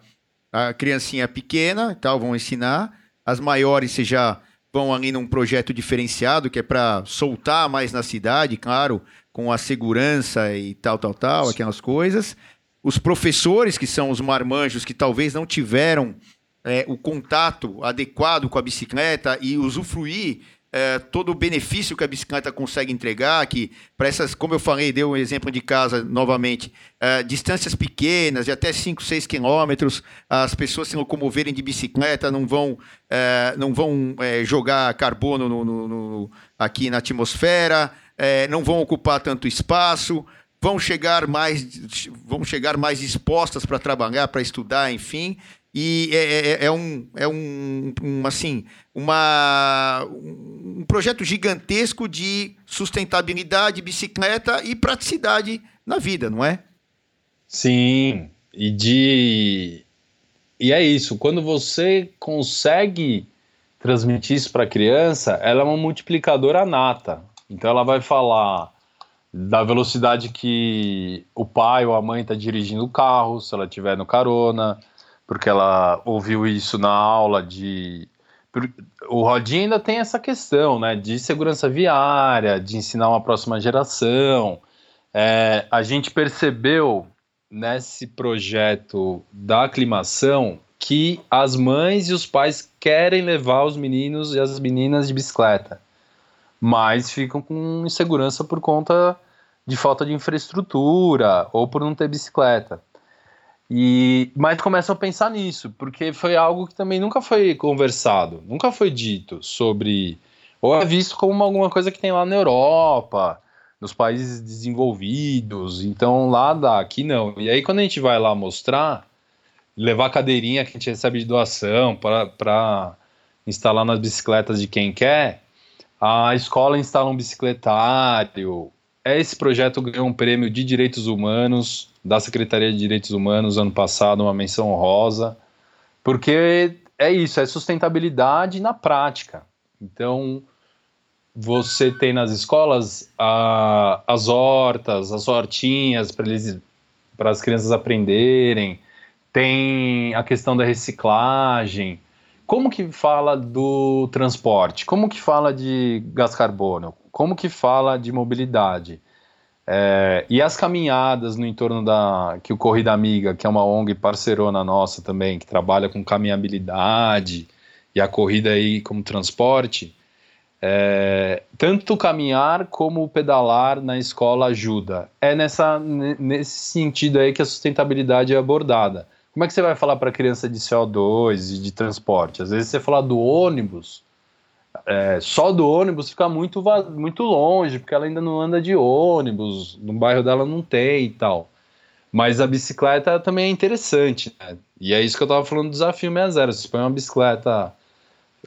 a criancinha pequena, tal, vão ensinar. As maiores vocês já vão ali num projeto diferenciado que é para soltar mais na cidade, claro, com a segurança e tal, tal, tal, aquelas coisas. Os professores, que são os marmanjos, que talvez não tiveram é, o contato adequado com a bicicleta e usufruir é, todo o benefício que a bicicleta consegue entregar, que para essas, como eu falei, deu um exemplo de casa novamente, é, distâncias pequenas, de até 5, 6 quilômetros, as pessoas se locomoverem de bicicleta não vão, é, não vão é, jogar carbono no, no, no, aqui na atmosfera, é, não vão ocupar tanto espaço, vão chegar mais, vão chegar mais dispostas para trabalhar, para estudar, enfim. E é, é, é, é, um, é um, um, assim, uma, um projeto gigantesco de sustentabilidade, bicicleta e praticidade na vida, não é? Sim, e de e é isso. Quando você consegue transmitir isso para a criança, ela é uma multiplicadora nata. Então ela vai falar da velocidade que o pai ou a mãe está dirigindo o carro, se ela estiver no carona porque ela ouviu isso na aula de. O Rodinho ainda tem essa questão, né, de segurança viária, de ensinar uma próxima geração. É, a gente percebeu nesse projeto da aclimação que as mães e os pais querem levar os meninos e as meninas de bicicleta, mas ficam com insegurança por conta de falta de infraestrutura ou por não ter bicicleta. E, mas começam a pensar nisso, porque foi algo que também nunca foi conversado, nunca foi dito sobre. Ou é visto como alguma coisa que tem lá na Europa, nos países desenvolvidos, então lá dá, aqui não. E aí quando a gente vai lá mostrar, levar a cadeirinha que a gente recebe de doação para instalar nas bicicletas de quem quer, a escola instala um bicicletário. Esse projeto ganhou um prêmio de direitos humanos da Secretaria de Direitos Humanos ano passado, uma menção honrosa, porque é isso, é sustentabilidade na prática. Então, você tem nas escolas a, as hortas, as hortinhas para as crianças aprenderem, tem a questão da reciclagem, como que fala do transporte? Como que fala de gás carbono? Como que fala de mobilidade? É, e as caminhadas no entorno da que o Corrida Amiga, que é uma ONG parceirona nossa também, que trabalha com caminhabilidade e a corrida aí como transporte, é, tanto caminhar como pedalar na escola ajuda. É nessa, nesse sentido aí que a sustentabilidade é abordada. Como é que você vai falar para a criança de CO2 e de transporte? Às vezes você fala do ônibus, é, só do ônibus fica muito, muito longe, porque ela ainda não anda de ônibus, no bairro dela não tem e tal. Mas a bicicleta também é interessante, né? E é isso que eu estava falando do desafio 60. Você põe uma bicicleta.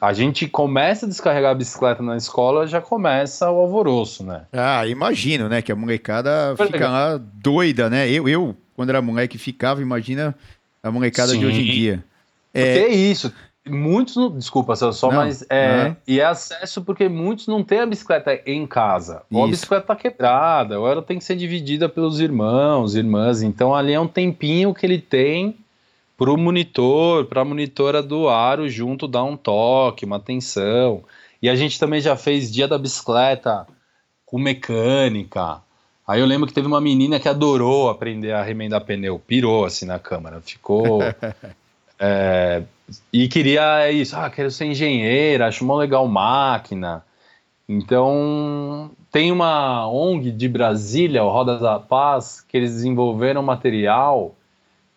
A gente começa a descarregar a bicicleta na escola, já começa o alvoroço, né? Ah, imagino, né? Que a molecada fica lá doida, né? Eu, eu, quando era moleque, ficava, imagina a molecada Sim. de hoje em dia. É, é isso. Muitos, não, desculpa, só, só mas é, e é acesso porque muitos não têm a bicicleta em casa. Ou a bicicleta tá quebrada, ou ela tem que ser dividida pelos irmãos, irmãs. Então ali é um tempinho que ele tem para o monitor, para a monitora do aro junto dar um toque, uma atenção. E a gente também já fez dia da bicicleta com mecânica. Aí eu lembro que teve uma menina que adorou aprender a remendar pneu, pirou assim na câmera, ficou. <laughs> é, e queria isso, ah, quero ser engenheira, acho mó legal máquina. Então, tem uma ONG de Brasília, o Rodas da Paz, que eles desenvolveram material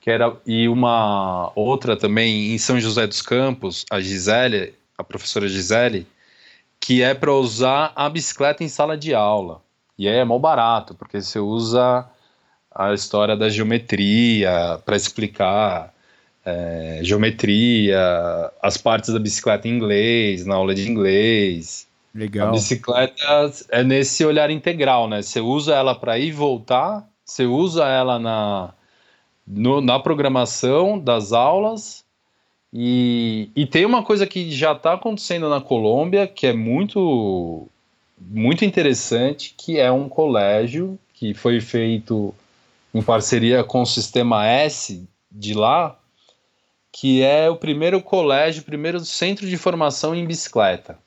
que era e uma outra também em São José dos Campos, a Gisele, a professora Gisele, que é para usar a bicicleta em sala de aula. E é mó barato, porque você usa a história da geometria para explicar é, geometria, as partes da bicicleta em inglês, na aula de inglês. Legal. A bicicleta é nesse olhar integral, né? Você usa ela para ir e voltar, você usa ela na, no, na programação das aulas. E, e tem uma coisa que já está acontecendo na Colômbia que é muito muito interessante, que é um colégio que foi feito em parceria com o Sistema S de lá, que é o primeiro colégio, o primeiro centro de formação em bicicleta.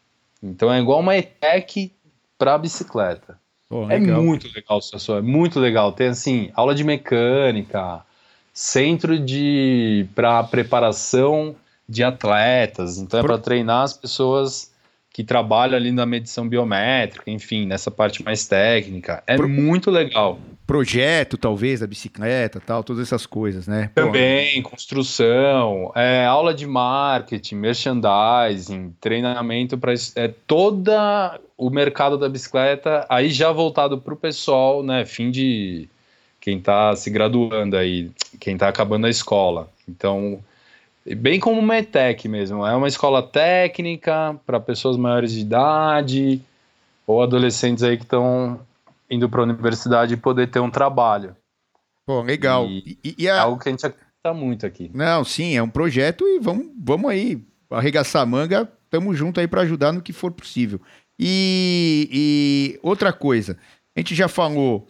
Então é igual uma ETEC para bicicleta. Pô, é muito legal, professor, é muito legal. Tem assim, aula de mecânica, centro de para preparação de atletas, então é para treinar as pessoas que trabalha ali na medição biométrica, enfim, nessa parte mais técnica. É Pro... muito legal. Projeto, talvez, da bicicleta, tal, todas essas coisas, né? Também, Pô. construção, é, aula de marketing, merchandising, treinamento para é, toda o mercado da bicicleta, aí já voltado para o pessoal, né? Fim de quem está se graduando aí, quem está acabando a escola. Então, bem como uma ETEC mesmo. É uma escola técnica para pessoas maiores de idade ou adolescentes aí que estão indo para a universidade e poder ter um trabalho. Pô, legal. E, e, e a... É algo que a gente acredita muito aqui. Não, sim, é um projeto e vamos, vamos aí arregaçar a manga, estamos junto aí para ajudar no que for possível. E, e outra coisa, a gente já falou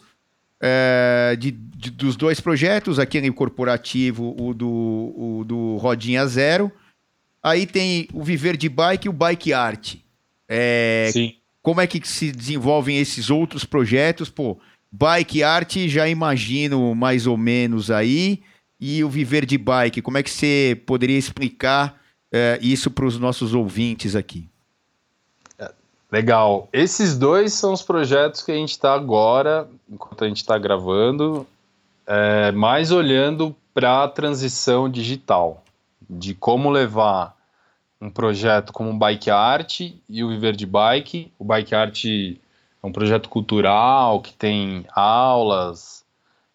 é, de, de, dos dois projetos, aquele corporativo, o do, o do Rodinha Zero. Aí tem o Viver de Bike e o Bike Art. É, Sim. Como é que se desenvolvem esses outros projetos? Pô, Bike Art já imagino mais ou menos aí. E o Viver de Bike, como é que você poderia explicar é, isso para os nossos ouvintes aqui? Legal. Esses dois são os projetos que a gente está agora, enquanto a gente está gravando, é, mais olhando para a transição digital, de como levar um projeto como o Bike Art e o Viver de Bike. O Bike Art é um projeto cultural que tem aulas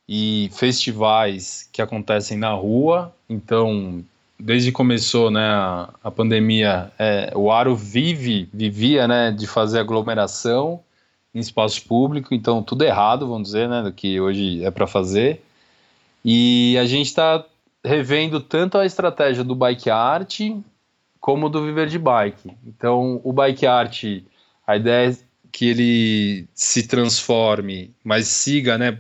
e festivais que acontecem na rua, então desde que começou né, a, a pandemia, é, o Aro vive, vivia né, de fazer aglomeração em espaço público, então tudo errado, vamos dizer, né, do que hoje é para fazer. E a gente está revendo tanto a estratégia do bike art como do viver de bike. Então, o bike art, a ideia é que ele se transforme, mas siga, né,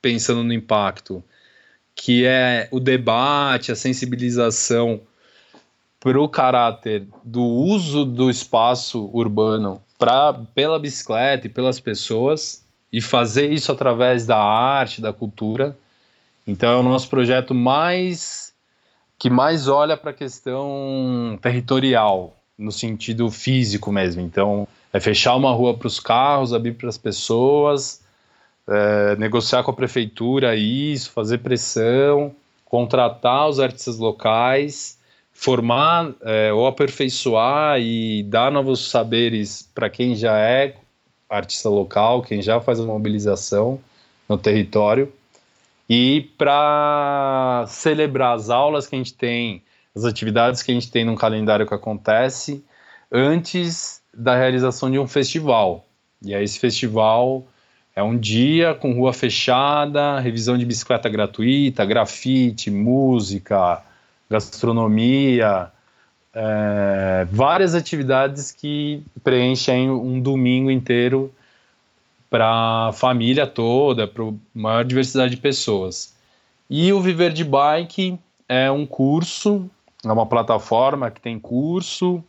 pensando no impacto que é o debate, a sensibilização para o caráter do uso do espaço urbano pra, pela bicicleta e pelas pessoas e fazer isso através da arte, da cultura. Então é o nosso projeto mais que mais olha para a questão territorial, no sentido físico mesmo. Então é fechar uma rua para os carros, abrir para as pessoas, é, negociar com a prefeitura isso, fazer pressão, contratar os artistas locais formar é, ou aperfeiçoar e dar novos saberes para quem já é artista local, quem já faz a mobilização no território e para celebrar as aulas que a gente tem, as atividades que a gente tem num calendário que acontece antes da realização de um festival. E aí esse festival é um dia com rua fechada, revisão de bicicleta gratuita, grafite, música, gastronomia, é, várias atividades que preenchem um domingo inteiro para a família toda, para maior diversidade de pessoas. E o Viver de Bike é um curso, é uma plataforma que tem curso,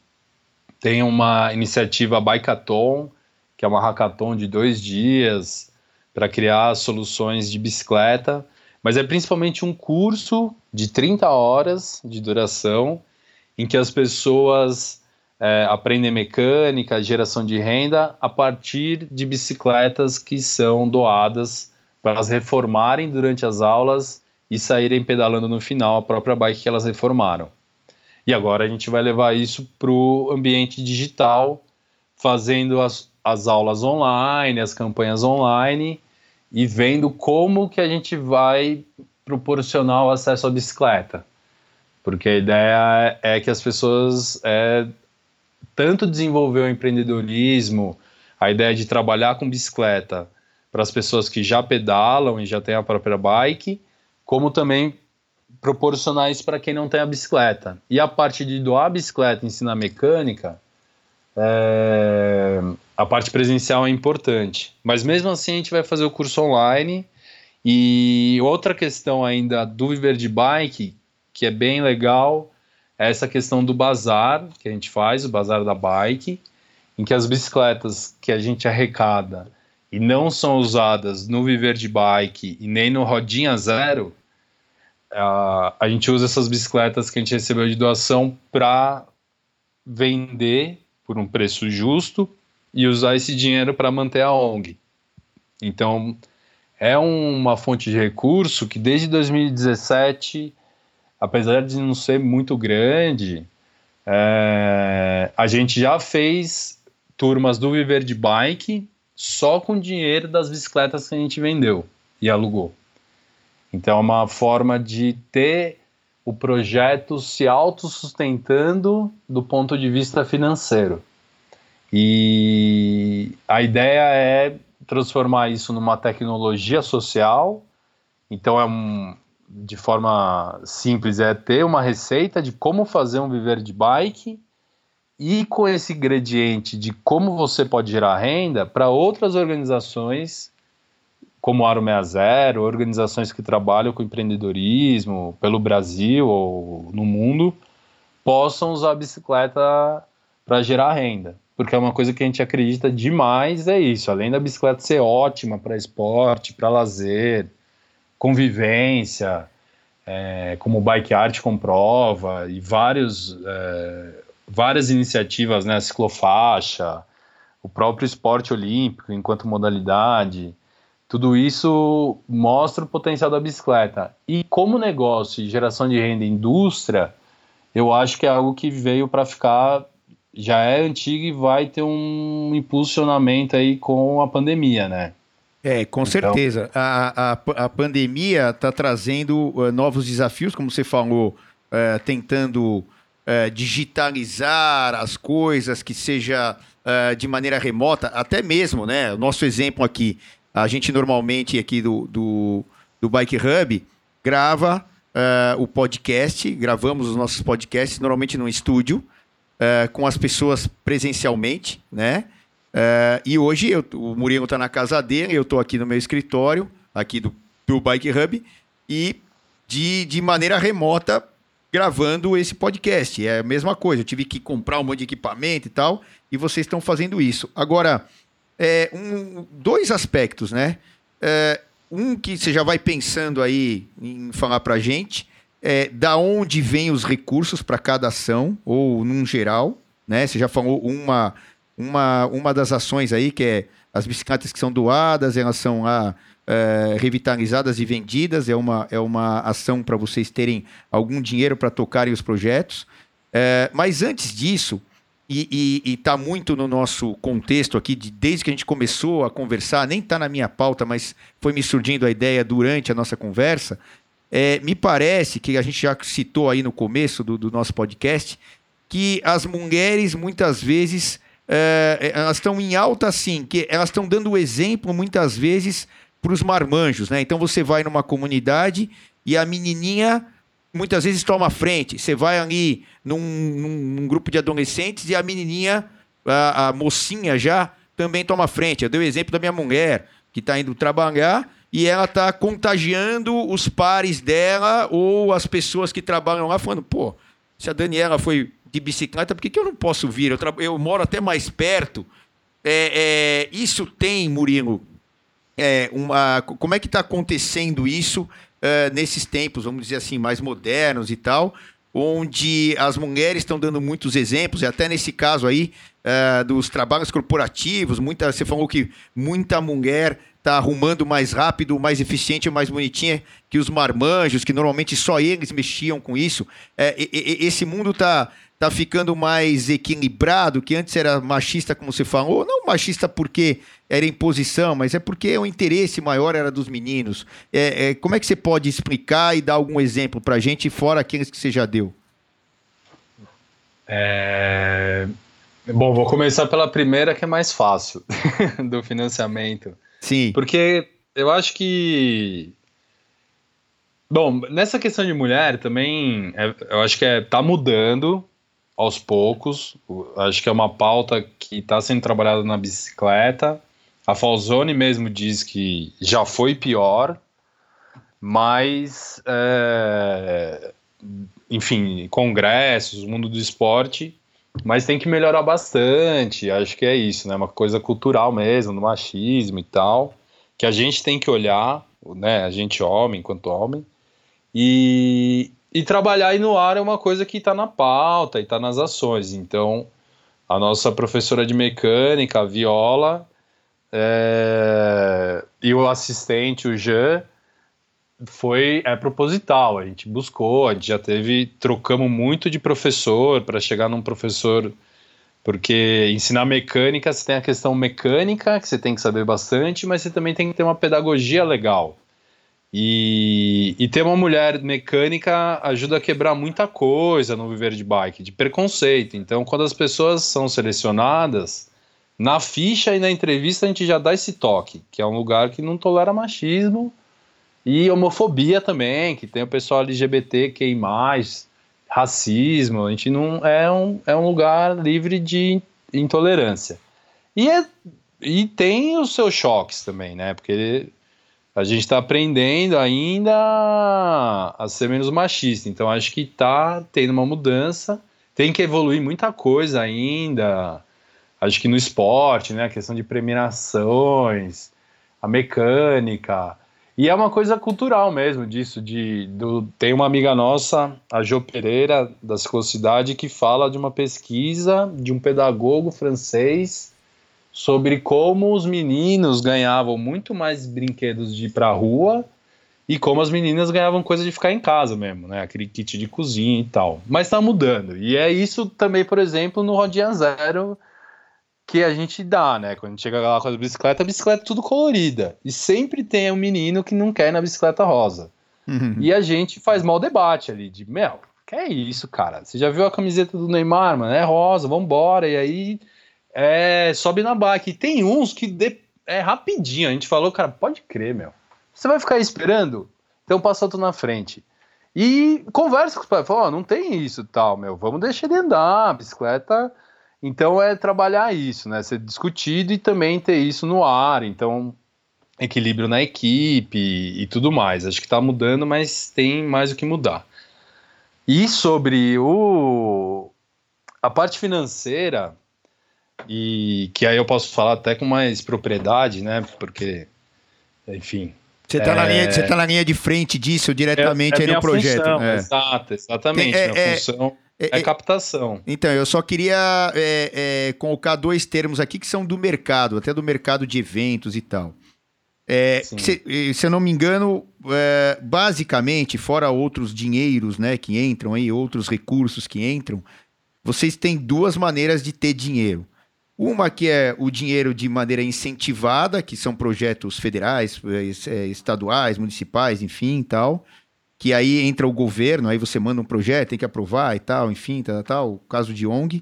tem uma iniciativa Bikeathon, que é uma hackathon de dois dias para criar soluções de bicicleta mas é principalmente um curso de 30 horas de duração em que as pessoas é, aprendem mecânica, geração de renda a partir de bicicletas que são doadas para elas reformarem durante as aulas e saírem pedalando no final a própria bike que elas reformaram. E agora a gente vai levar isso para o ambiente digital, fazendo as, as aulas online, as campanhas online e vendo como que a gente vai proporcionar o acesso à bicicleta. Porque a ideia é que as pessoas é, tanto desenvolver o empreendedorismo, a ideia de trabalhar com bicicleta para as pessoas que já pedalam e já têm a própria bike, como também proporcionar isso para quem não tem a bicicleta. E a parte de doar a bicicleta, ensinar mecânica, é, a parte presencial é importante. Mas mesmo assim a gente vai fazer o curso online. E outra questão ainda do Viver de Bike, que é bem legal, é essa questão do bazar que a gente faz, o bazar da bike, em que as bicicletas que a gente arrecada e não são usadas no Viver de Bike e nem no Rodinha Zero, a, a gente usa essas bicicletas que a gente recebeu de doação para vender por um preço justo e usar esse dinheiro para manter a ONG. Então, é uma fonte de recurso que desde 2017, apesar de não ser muito grande, é, a gente já fez turmas do Viver de Bike só com dinheiro das bicicletas que a gente vendeu e alugou. Então, é uma forma de ter o projeto se autossustentando do ponto de vista financeiro. E a ideia é transformar isso numa tecnologia social. Então, é um, de forma simples, é ter uma receita de como fazer um viver de bike e com esse ingrediente de como você pode gerar renda para outras organizações como Aro 60, organizações que trabalham com empreendedorismo pelo Brasil ou no mundo, possam usar a bicicleta para gerar renda porque é uma coisa que a gente acredita demais, é isso. Além da bicicleta ser ótima para esporte, para lazer, convivência, é, como Bike Art comprova, e vários, é, várias iniciativas, né, ciclofaixa, o próprio esporte olímpico enquanto modalidade, tudo isso mostra o potencial da bicicleta. E como negócio geração de renda indústria, eu acho que é algo que veio para ficar já é antiga e vai ter um impulsionamento aí com a pandemia, né? É, com então... certeza. A, a, a pandemia está trazendo uh, novos desafios, como você falou, uh, tentando uh, digitalizar as coisas, que seja de maneira remota, até mesmo, né? O nosso exemplo aqui, a gente normalmente aqui do, do, do Bike Hub grava o podcast, gravamos os nossos podcasts normalmente no estúdio, uh, com as pessoas presencialmente, né? Uh, e hoje eu, o Murilo está na casa dele, eu estou aqui no meu escritório, aqui do, do Bike Hub, e de, de maneira remota gravando esse podcast. É a mesma coisa, eu tive que comprar um monte de equipamento e tal, e vocês estão fazendo isso. Agora, é, um, dois aspectos, né? É, um que você já vai pensando aí em falar para gente, é da onde vêm os recursos para cada ação, ou num geral, né? Você já falou uma, uma, uma das ações aí, que é as bicicletas que são doadas, elas são lá é, revitalizadas e vendidas, é uma, é uma ação para vocês terem algum dinheiro para tocarem os projetos. É, mas antes disso, e está muito no nosso contexto aqui, de, desde que a gente começou a conversar, nem está na minha pauta, mas foi me surgindo a ideia durante a nossa conversa. É, me parece que a gente já citou aí no começo do, do nosso podcast que as mulheres muitas vezes é, elas estão em alta assim, que elas estão dando o exemplo muitas vezes para os marmanjos, né? Então você vai numa comunidade e a menininha muitas vezes toma frente. Você vai ali num, num, num grupo de adolescentes e a menininha, a, a, mocinha já, também toma frente. Eu dei o exemplo da minha mulher, que está indo trabalhar e ela está contagiando os pares dela ou as pessoas que trabalham lá, falando: pô, se a Daniela foi de bicicleta, por que, que eu não posso vir? Eu, eu moro até mais perto. É, é, isso tem, Murilo, é, uma, como é que está acontecendo isso uh, nesses tempos, vamos dizer assim, mais modernos e tal, onde as mulheres estão dando muitos exemplos, e até nesse caso aí uh, dos trabalhos corporativos, muita, você falou que muita mulher está arrumando mais rápido, mais eficiente, mais bonitinha que os marmanjos, que normalmente só eles mexiam com isso. É, esse mundo está tá ficando mais equilibrado, que antes era machista, como você falou, não machista porque era imposição, mas é porque o interesse maior era dos meninos. É, é, como é que você pode explicar e dar algum exemplo para a gente, fora aqueles que você já deu? É... Bom, vou começar pela primeira, que é mais fácil, <laughs> do financiamento. Sim. Porque eu acho que Bom, nessa questão de mulher também, é, eu acho que é, tá mudando, aos poucos. Acho que é uma pauta que está sendo trabalhada na bicicleta. A Falzone mesmo diz que já foi pior, mas, é, enfim, congressos, mundo do esporte, mas tem que melhorar bastante. Acho que é isso, né? Uma coisa cultural mesmo, do machismo e tal, que a gente tem que olhar, né? A gente homem, enquanto homem, e, e trabalhar aí no ar é uma coisa que está na pauta e está nas ações. Então, a nossa professora de mecânica, a Viola, é, e o assistente, o Jean, foi é proposital. A gente buscou, a gente já teve, trocamos muito de professor para chegar num professor. Porque ensinar mecânica, você tem a questão mecânica, que você tem que saber bastante, mas você também tem que ter uma pedagogia legal. E, e ter uma mulher mecânica ajuda a quebrar muita coisa no viver de bike, de preconceito. Então, quando as pessoas são selecionadas, na ficha e na entrevista a gente já dá esse toque, que é um lugar que não tolera machismo e homofobia também, que tem o pessoal LGBT que mais racismo. A gente não é um, é um lugar livre de intolerância. E, é, e tem os seus choques também, né? Porque a gente está aprendendo ainda a ser menos machista. Então acho que está tendo uma mudança. Tem que evoluir muita coisa ainda. Acho que no esporte, né, a questão de premiações, a mecânica. E é uma coisa cultural mesmo disso. De, do, tem uma amiga nossa, a Jo Pereira, da Ciclocidade, que fala de uma pesquisa de um pedagogo francês sobre como os meninos ganhavam muito mais brinquedos de ir pra rua e como as meninas ganhavam coisa de ficar em casa mesmo, né? Aquele kit de cozinha e tal. Mas tá mudando. E é isso também, por exemplo, no Rodinha Zero que a gente dá, né? Quando a gente chega lá com a bicicleta, a bicicleta é tudo colorida. E sempre tem um menino que não quer ir na bicicleta rosa. Uhum. E a gente faz mal debate ali, de, meu, que é isso, cara? Você já viu a camiseta do Neymar, mano? É rosa, vambora. E aí é, sobe na bike. Tem uns que de, é rapidinho. A gente falou, cara, pode crer, meu. Você vai ficar esperando? Então passa outro na frente. E conversa com os pais. Fala, oh, não tem isso tal, meu. Vamos deixar ele andar. A bicicleta. Então é trabalhar isso, né? Ser discutido e também ter isso no ar. Então, equilíbrio na equipe e, e tudo mais. Acho que tá mudando, mas tem mais o que mudar. E sobre o, a parte financeira, e que aí eu posso falar até com mais propriedade, né? Porque, enfim. Você está é... na, linha, você tá na linha de frente disso diretamente é, é aí no projeto. Função, é. Exato, exatamente. Tem, é, minha é, função é, é, captação. Então, eu só queria colocar dois termos aqui que são do mercado, até do mercado de eventos e tal. se, se eu não me engano, basicamente, fora outros dinheiros né, que entram aí, outros recursos que entram, vocês têm duas maneiras de ter dinheiro. Uma que é o dinheiro de maneira incentivada, que são projetos federais, eh, eh, estaduais, municipais, enfim, tal. Que aí entra o governo, aí você manda um projeto, tem que aprovar e tal, enfim, tal, tal, o caso de ONG.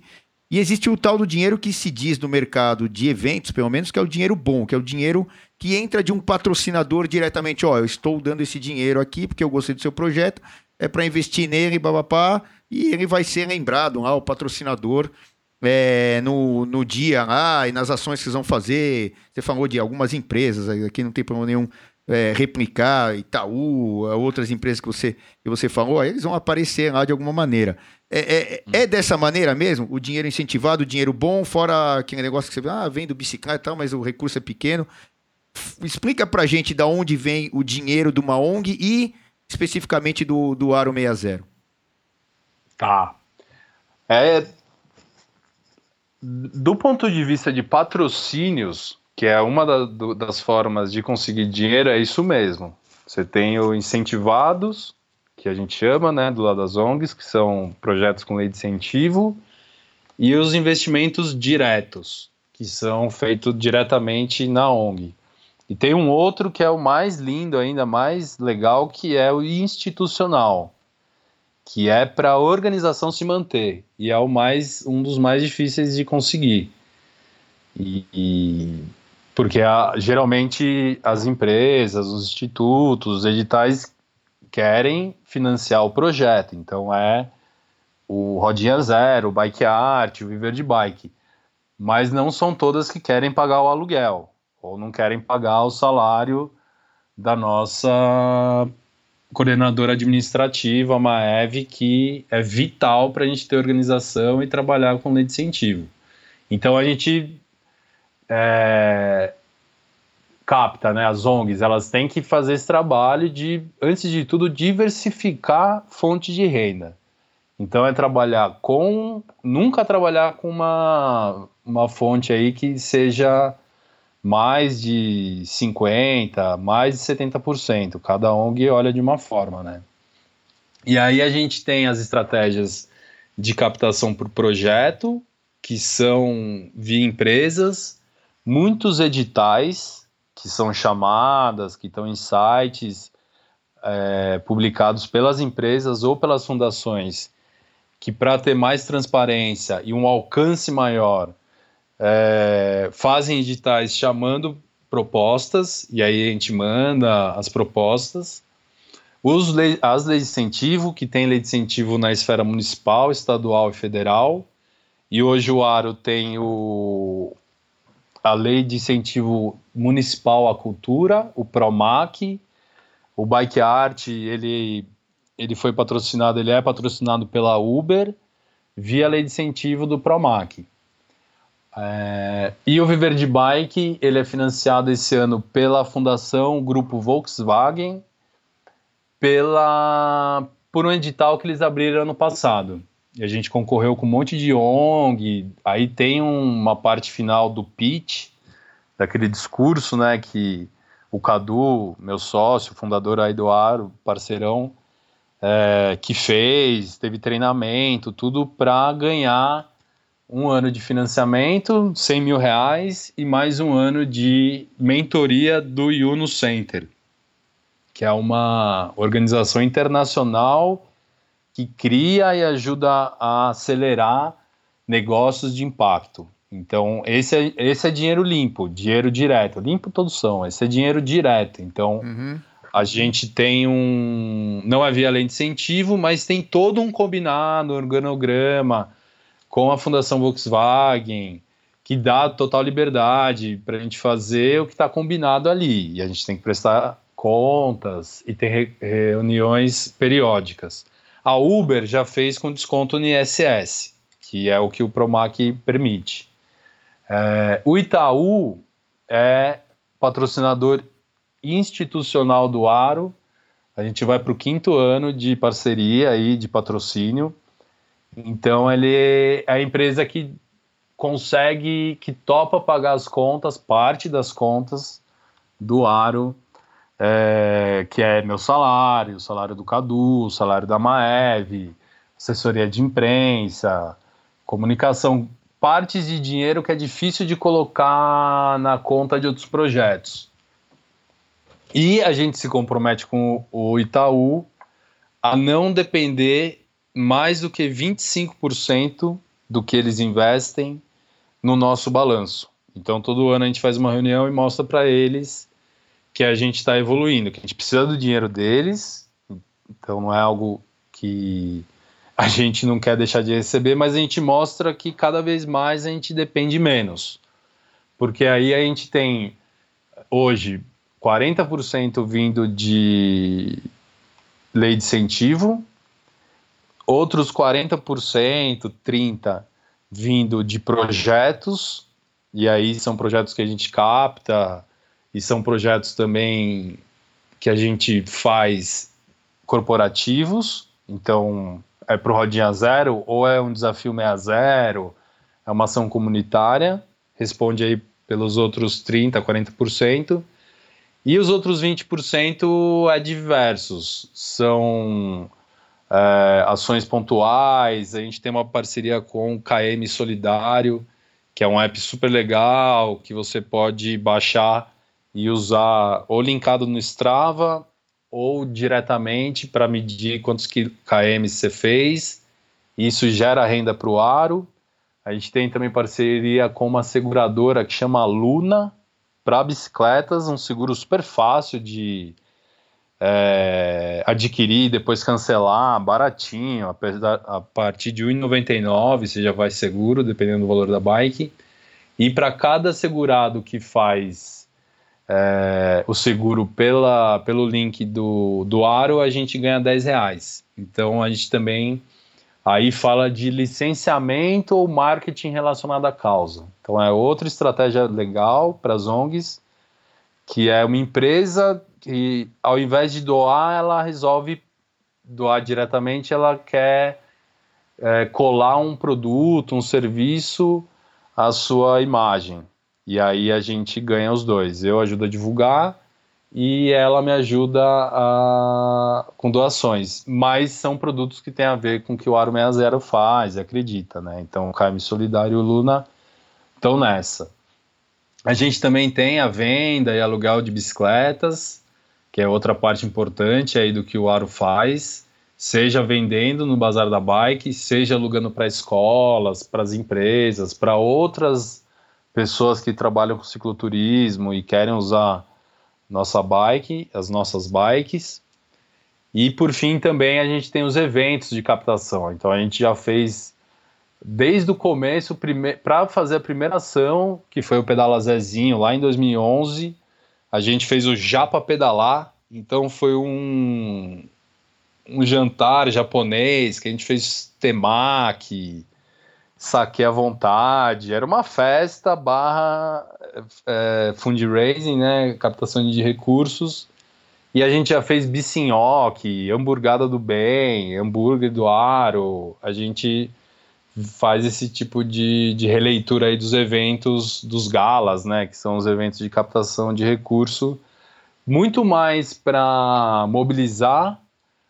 E existe o tal do dinheiro que se diz no mercado de eventos, pelo menos, que é o dinheiro bom, que é o dinheiro que entra de um patrocinador diretamente. Ó, eu estou dando esse dinheiro aqui porque eu gostei do seu projeto, é para investir nele, babapá, e ele vai ser lembrado lá, o patrocinador é, no, no dia lá e nas ações que vocês vão fazer. Você falou de algumas empresas, aqui não tem problema nenhum é, replicar, Itaú, outras empresas que você, que você falou, aí eles vão aparecer lá de alguma maneira. É, é, é, dessa maneira mesmo? O dinheiro incentivado, o dinheiro bom, fora aquele negócio que você ah, vem do bicicleta e tal, mas o recurso é pequeno. Explica pra gente da onde vem o dinheiro de uma ONG e especificamente do, do Aro 60. Tá. É, do ponto de vista de patrocínios, que é uma da, do, das formas de conseguir dinheiro, é isso mesmo. Você tem os incentivados, que a gente chama, né, do lado das ONGs, que são projetos com lei de incentivo, e os investimentos diretos, que são feitos diretamente na ONG. E tem um outro que é o mais lindo, ainda mais legal, que é o institucional, que é para a organização se manter e é o mais um dos mais difíceis de conseguir. E, e porque a, geralmente as empresas, os institutos, os editais querem financiar o projeto. Então é o Rodinha Zero, o Bike Art, o Viver de Bike. Mas não são todas que querem pagar o aluguel ou não querem pagar o salário da nossa coordenadora administrativa, a Maev, que é vital para a gente ter organização e trabalhar com lei de incentivo. Então a gente é, capta, né, as ONGs, elas têm que fazer esse trabalho de, antes de tudo, diversificar fonte de renda. Então é trabalhar com, nunca trabalhar com uma, uma fonte aí que seja mais de 50%, mais de 70%. Cada ONG olha de uma forma, né? E aí a gente tem as estratégias de captação por projeto, que são via empresas, muitos editais, que são chamadas, que estão em sites é, publicados pelas empresas ou pelas fundações, que para ter mais transparência e um alcance maior, é, fazem editais chamando propostas, e aí a gente manda as propostas. Os as leis de incentivo, que tem lei de incentivo na esfera municipal, estadual e federal. E hoje o Aro tem o, a lei de incentivo municipal à cultura, o PROMAC, o Bike Art, ele, ele foi patrocinado, ele é patrocinado pela Uber via lei de incentivo do PROMAC. É, e o Viver de Bike, ele é financiado esse ano pela Fundação Grupo Volkswagen, pela por um edital que eles abriram ano passado. E a gente concorreu com um monte de ONG, aí tem uma parte final do pitch, daquele discurso, né, que o Cadu, meu sócio, fundador aí do Aro, parceirão, é, que fez, teve treinamento, tudo para ganhar um ano de financiamento, 100 mil reais, e mais um ano de mentoria do Uno Center, que é uma organização internacional que cria e ajuda a acelerar negócios de impacto. Então, esse é, esse é dinheiro limpo, dinheiro direto. Limpo todos são, esse é dinheiro direto. Então, uhum. a gente tem um. Não havia lei de incentivo, mas tem todo um combinado, organograma com a Fundação Volkswagen, que dá total liberdade para a gente fazer o que está combinado ali. E a gente tem que prestar contas e ter reuniões periódicas. A Uber já fez com desconto no ISS, que é o que o Promac permite. É, o Itaú é patrocinador institucional do Aro. A gente vai para o quinto ano de parceria aí, de patrocínio. Então ele é a empresa que consegue, que topa pagar as contas, parte das contas do Aro, é, que é meu salário, o salário do Cadu, o salário da Maeve, assessoria de imprensa, comunicação, partes de dinheiro que é difícil de colocar na conta de outros projetos. E a gente se compromete com o Itaú a não depender mais do que 25% do que eles investem no nosso balanço. Então, todo ano a gente faz uma reunião e mostra para eles que a gente está evoluindo, que a gente precisa do dinheiro deles, então não é algo que a gente não quer deixar de receber, mas a gente mostra que cada vez mais a gente depende menos. Porque aí a gente tem hoje 40% vindo de lei de incentivo, outros 40%, 30% vindo de projetos, e aí são projetos que a gente capta, e são projetos também que a gente faz corporativos, então é para o Rodinha Zero, ou é um desafio 60, é uma ação comunitária, responde aí pelos outros 30%, 40%, e os outros 20% é diversos, são é, ações pontuais, a gente tem uma parceria com o KM Solidário, que é um app super legal, que você pode baixar e usar ou linkado no Strava ou diretamente para medir quantos km você fez. Isso gera renda para o Aro. A gente tem também parceria com uma seguradora que chama Luna para bicicletas, um seguro super fácil de é, adquirir, depois cancelar, baratinho, a partir de R$ 1,99 você já vai seguro, dependendo do valor da bike. E para cada segurado que faz é, o seguro pela, pelo link do, do Aro, a gente ganha 10 reais. Então a gente também aí fala de licenciamento ou marketing relacionado à causa. Então é outra estratégia legal para as ONGs, que é uma empresa que ao invés de doar, ela resolve doar diretamente, ela quer é, colar um produto, um serviço à sua imagem. E aí a gente ganha os dois. Eu ajudo a divulgar e ela me ajuda a, com doações. Mas são produtos que têm a ver com o que o Aro 60 faz, acredita, né? Então o KM Solidário e o Luna estão nessa. A gente também tem a venda e aluguel de bicicletas, que é outra parte importante aí do que o Aro faz, seja vendendo no Bazar da Bike, seja alugando para escolas, para as empresas, para outras pessoas que trabalham com cicloturismo e querem usar nossa bike, as nossas bikes. E por fim também a gente tem os eventos de captação. Então a gente já fez desde o começo para fazer a primeira ação, que foi o Pedala Zezinho lá em 2011, a gente fez o Japa Pedalar, então foi um, um jantar japonês que a gente fez temaki, saque à vontade, era uma festa barra é, fundraising, né, captação de recursos, e a gente já fez bicinhoque, hamburgada do bem, hambúrguer do aro, a gente faz esse tipo de, de releitura aí dos eventos dos galas, né, que são os eventos de captação de recurso, muito mais para mobilizar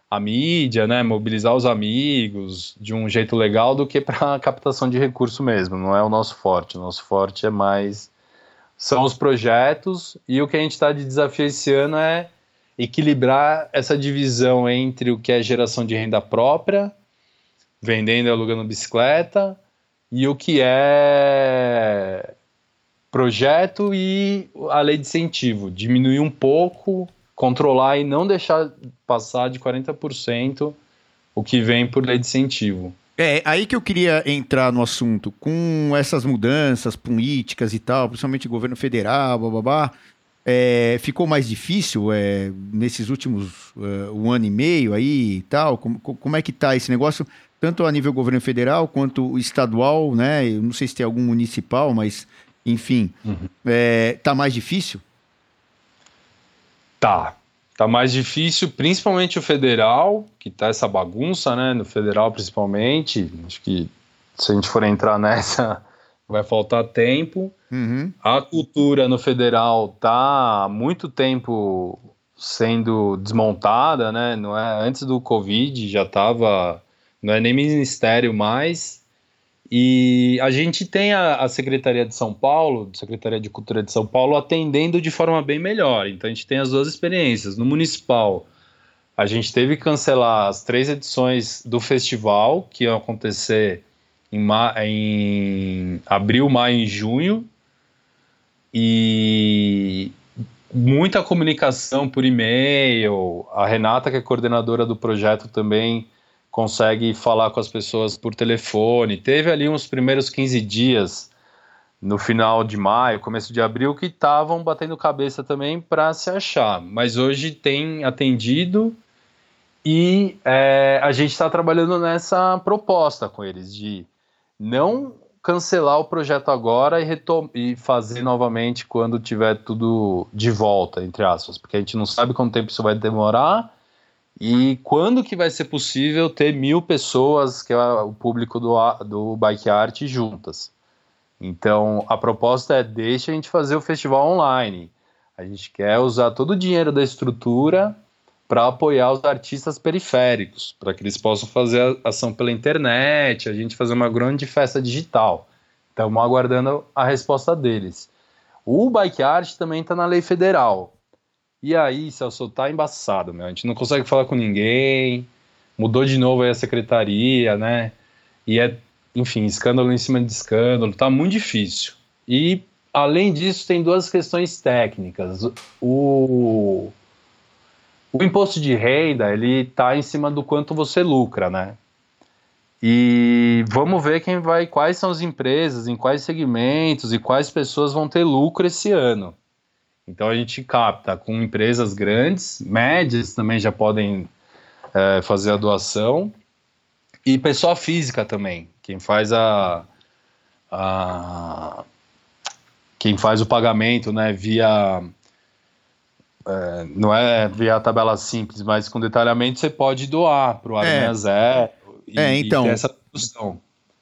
a mídia, né, mobilizar os amigos de um jeito legal do que para <laughs> captação de recurso mesmo. Não é o nosso forte. O nosso forte é mais são os projetos e o que a gente está de desafio esse ano é equilibrar essa divisão entre o que é geração de renda própria vendendo e alugando bicicleta, e o que é projeto e a lei de incentivo, diminuir um pouco, controlar e não deixar passar de 40% o que vem por lei de incentivo. É, aí que eu queria entrar no assunto. Com essas mudanças políticas e tal, principalmente governo federal, blá É, ficou mais difícil é, nesses últimos uh, um ano e meio aí e tal? Como, como é que tá esse negócio? Tanto a nível governo federal quanto estadual, né? Eu não sei se tem algum municipal, mas enfim, uhum. é, tá mais difícil? Tá. Tá mais difícil, principalmente o federal, que tá essa bagunça, né? No federal, principalmente. Acho que se a gente for entrar <laughs> nessa, vai faltar tempo. Uhum. A cultura no federal tá há muito tempo sendo desmontada, né? Não é antes do Covid já estava, não é nem ministério mais. E a gente tem a, a, Secretaria de São Paulo, Secretaria de Cultura de São Paulo, atendendo de forma bem melhor. Então a gente tem as duas experiências. No municipal, a gente teve que cancelar as três edições do festival, que iam acontecer em, ma em abril, maio e junho. E muita comunicação por e-mail. A Renata, que é coordenadora do projeto, também consegue falar com as pessoas por telefone. Teve ali uns primeiros 15 dias no final de maio, começo de abril, que estavam batendo cabeça também para se achar. Mas hoje tem atendido e é, a gente está trabalhando nessa proposta com eles de não cancelar o projeto agora e, e fazer novamente quando tiver tudo de volta, entre aspas, porque a gente não sabe quanto tempo isso vai demorar e quando que vai ser possível ter mil pessoas, que é o público do, do Bike Art, juntas. Então, a proposta é deixa a gente fazer o festival online. A gente quer usar todo o dinheiro da estrutura para apoiar os artistas periféricos, para que eles possam fazer a ação pela internet, a gente fazer uma grande festa digital. Estamos aguardando a resposta deles. O Bike Art também está na lei federal. E aí, Celso, tá embaçado, meu. A gente não consegue falar com ninguém. Mudou de novo aí a secretaria, né? E é, enfim, escândalo em cima de escândalo. Tá muito difícil. E, além disso, tem duas questões técnicas. O o imposto de renda, ele está em cima do quanto você lucra, né? E vamos ver quem vai, quais são as empresas, em quais segmentos e quais pessoas vão ter lucro esse ano. Então a gente capta com empresas grandes, médias também já podem é, fazer a doação e pessoa física também, quem faz a, a quem faz o pagamento, né, via é, não é via tabela simples, mas com detalhamento você pode doar para o Aranha é. Zero e, é, então, e essa.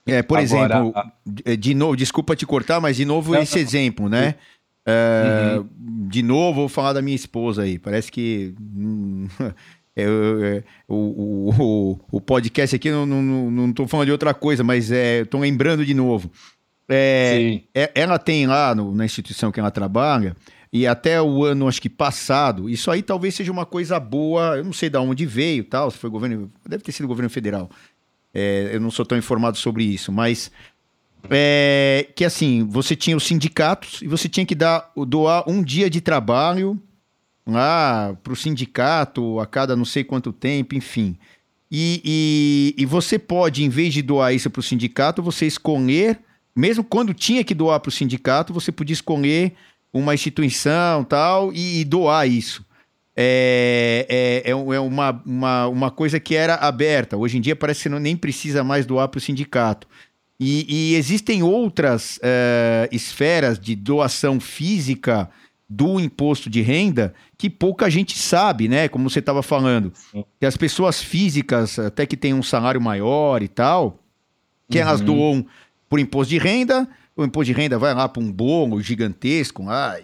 É, por Agora, exemplo, de novo, desculpa te cortar, mas de novo não, esse não, exemplo, né? É, uhum. De novo, vou falar da minha esposa aí. Parece que hum, <laughs> é, o, o, o, podcast aqui não, não, não tô falando de outra coisa, mas é, estou lembrando de novo. É, é, ela tem lá no, na instituição que ela trabalha e até o ano, acho que passado, isso aí talvez seja uma coisa boa, eu não sei de onde veio tal, se foi governo, deve ter sido governo federal. É, eu não sou tão informado sobre isso, mas é, que assim, você tinha os sindicatos e você tinha que dar, doar um dia de trabalho lá para o sindicato a cada não sei quanto tempo, enfim. E, e, e você pode, em vez de doar isso para o sindicato, você escolher, mesmo quando tinha que doar para o sindicato, você podia escolher uma instituição tal e, e doar isso. É, é, é, é uma, uma, uma coisa que era aberta. Hoje em dia parece que não nem precisa mais doar para o sindicato. E, e, existem outras é, esferas de doação física do imposto de renda que pouca gente sabe, né? Como você estava falando. Que as pessoas físicas, até que têm um salário maior e tal, que uhum. elas doam por imposto de renda, o imposto de renda vai lá para um bolo gigantesco, lá,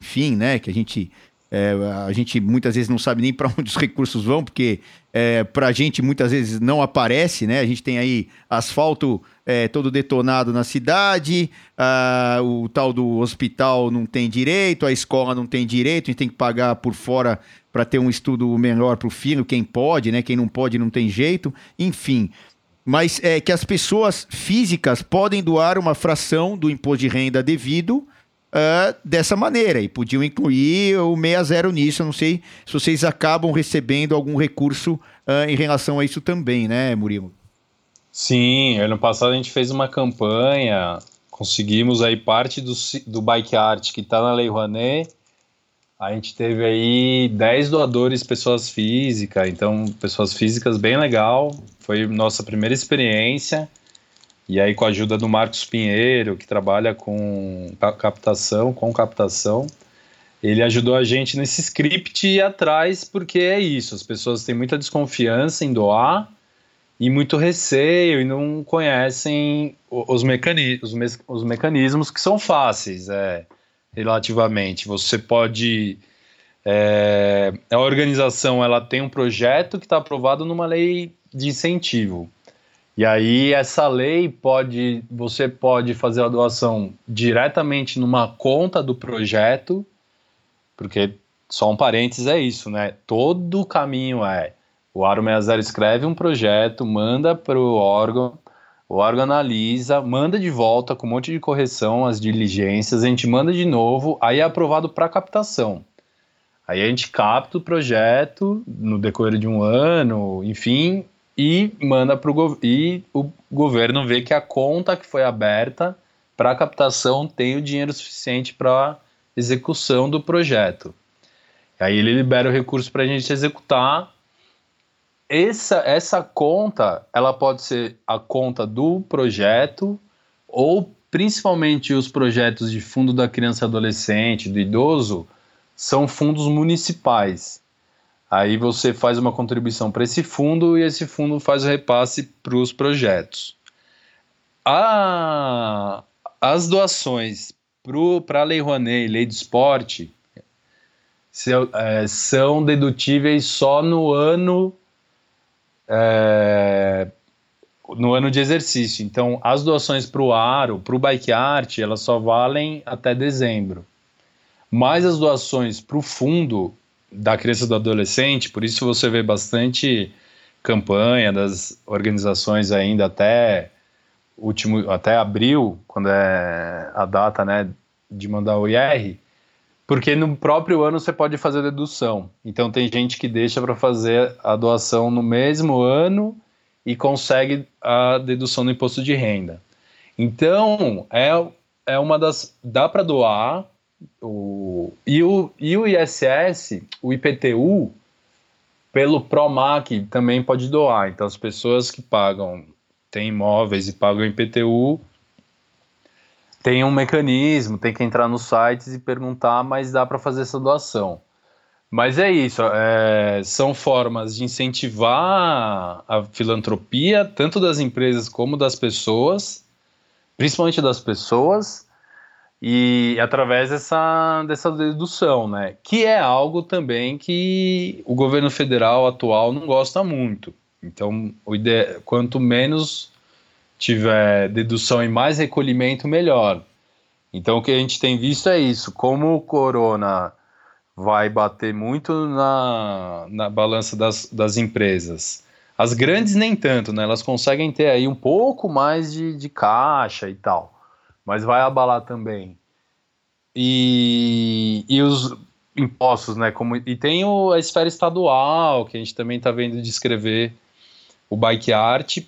enfim, né? Que a gente, é, a gente muitas vezes não sabe nem para <laughs> onde os recursos vão, porque é, para a gente muitas vezes não aparece, né? A gente tem aí asfalto é, todo detonado na cidade, a, o tal do hospital não tem direito, a escola não tem direito, a gente tem que pagar por fora para ter um estudo melhor para o filho, quem pode, né? Quem não pode não tem jeito, enfim mas é que as pessoas físicas podem doar uma fração do imposto de renda devido uh, dessa maneira e podiam incluir o 60 nisso. Eu não sei se vocês acabam recebendo algum recurso uh, em relação a isso também, né, Murilo? Sim, ano passado a gente fez uma campanha, conseguimos aí parte do, do Bike Art que está na Lei Rouanet a gente teve aí 10 doadores pessoas físicas, então pessoas físicas bem legal. Foi nossa primeira experiência. E aí com a ajuda do Marcos Pinheiro, que trabalha com captação, com captação, ele ajudou a gente nesse script ir atrás, porque é isso, as pessoas têm muita desconfiança em doar e muito receio e não conhecem os, mecani os, me os mecanismos que são fáceis. É, relativamente. Você pode. É, a organização ela tem um projeto que está aprovado numa lei de incentivo. E aí essa lei pode, você pode fazer a doação diretamente numa conta do projeto, porque só um parênteses é isso, né? Todo o caminho é o Aro 60 escreve um projeto, manda para o órgão, o órgão analisa, manda de volta com um monte de correção as diligências, a gente manda de novo, aí é aprovado para captação. Aí a gente capta o projeto no decorrer de um ano, enfim, e manda para o governo. E o governo vê que a conta que foi aberta para captação tem o dinheiro suficiente para execução do projeto. Aí ele libera o recurso para a gente executar essa, essa conta, ela pode ser a conta do projeto ou principalmente os projetos de fundo da criança e adolescente, do idoso, são fundos municipais. Aí você faz uma contribuição para esse fundo e esse fundo faz o repasse para os projetos. A, as doações para a Lei Rouanet e Lei do Esporte é, são dedutíveis só no ano é, no ano de exercício. Então, as doações para o Aro, para o Bike Art, elas só valem até dezembro. Mas as doações para o fundo da criança e do adolescente, por isso você vê bastante campanha das organizações ainda até último até abril, quando é a data, né, de mandar o IR, porque no próprio ano você pode fazer dedução. Então tem gente que deixa para fazer a doação no mesmo ano e consegue a dedução no imposto de renda. Então é, é uma das. dá para doar. O, e, o, e o ISS, o IPTU, pelo PROMAC também pode doar. Então as pessoas que pagam, têm imóveis e pagam IPTU, tem um mecanismo, tem que entrar nos sites e perguntar, mas dá para fazer essa doação. Mas é isso, é, são formas de incentivar a filantropia, tanto das empresas como das pessoas, principalmente das pessoas, e através dessa, dessa dedução, né? Que é algo também que o governo federal atual não gosta muito. Então, quanto menos tiver dedução e mais recolhimento, melhor. Então o que a gente tem visto é isso, como o corona vai bater muito na, na balança das, das empresas. As grandes nem tanto, né? Elas conseguem ter aí um pouco mais de, de caixa e tal, mas vai abalar também. E, e os impostos, né? Como, e tem o, a esfera estadual, que a gente também está vendo descrever o Bike Art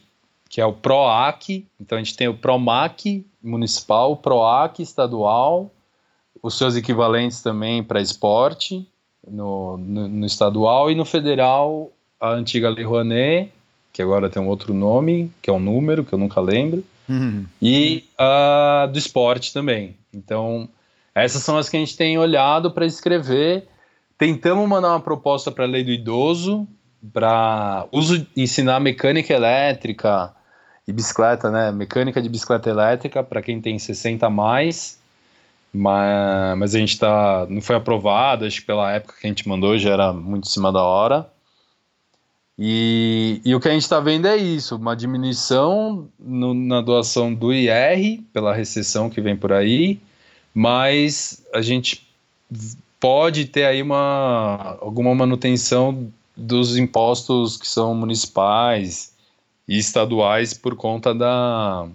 que é o PROAC. Então a gente tem o PROMAC municipal, o PROAC estadual, os seus equivalentes também para esporte no, no, no, estadual e no federal a antiga Lei Rouanet, que agora tem um outro nome, que é um número que eu nunca lembro, uhum. e a do esporte também. Então essas são as que a gente tem olhado para escrever. Tentamos mandar uma proposta para a lei do idoso, para uso ensinar mecânica elétrica, e bicicleta, né? Mecânica de bicicleta elétrica para quem tem 60 a mais. Mas, mas a gente tá. Não foi aprovado, acho que pela época que a gente mandou já era muito em cima da hora. E, e o que a gente está vendo é isso: uma diminuição no, na doação do IR, pela recessão que vem por aí, mas a gente pode ter aí uma, alguma manutenção dos impostos que são municipais e estaduais por conta da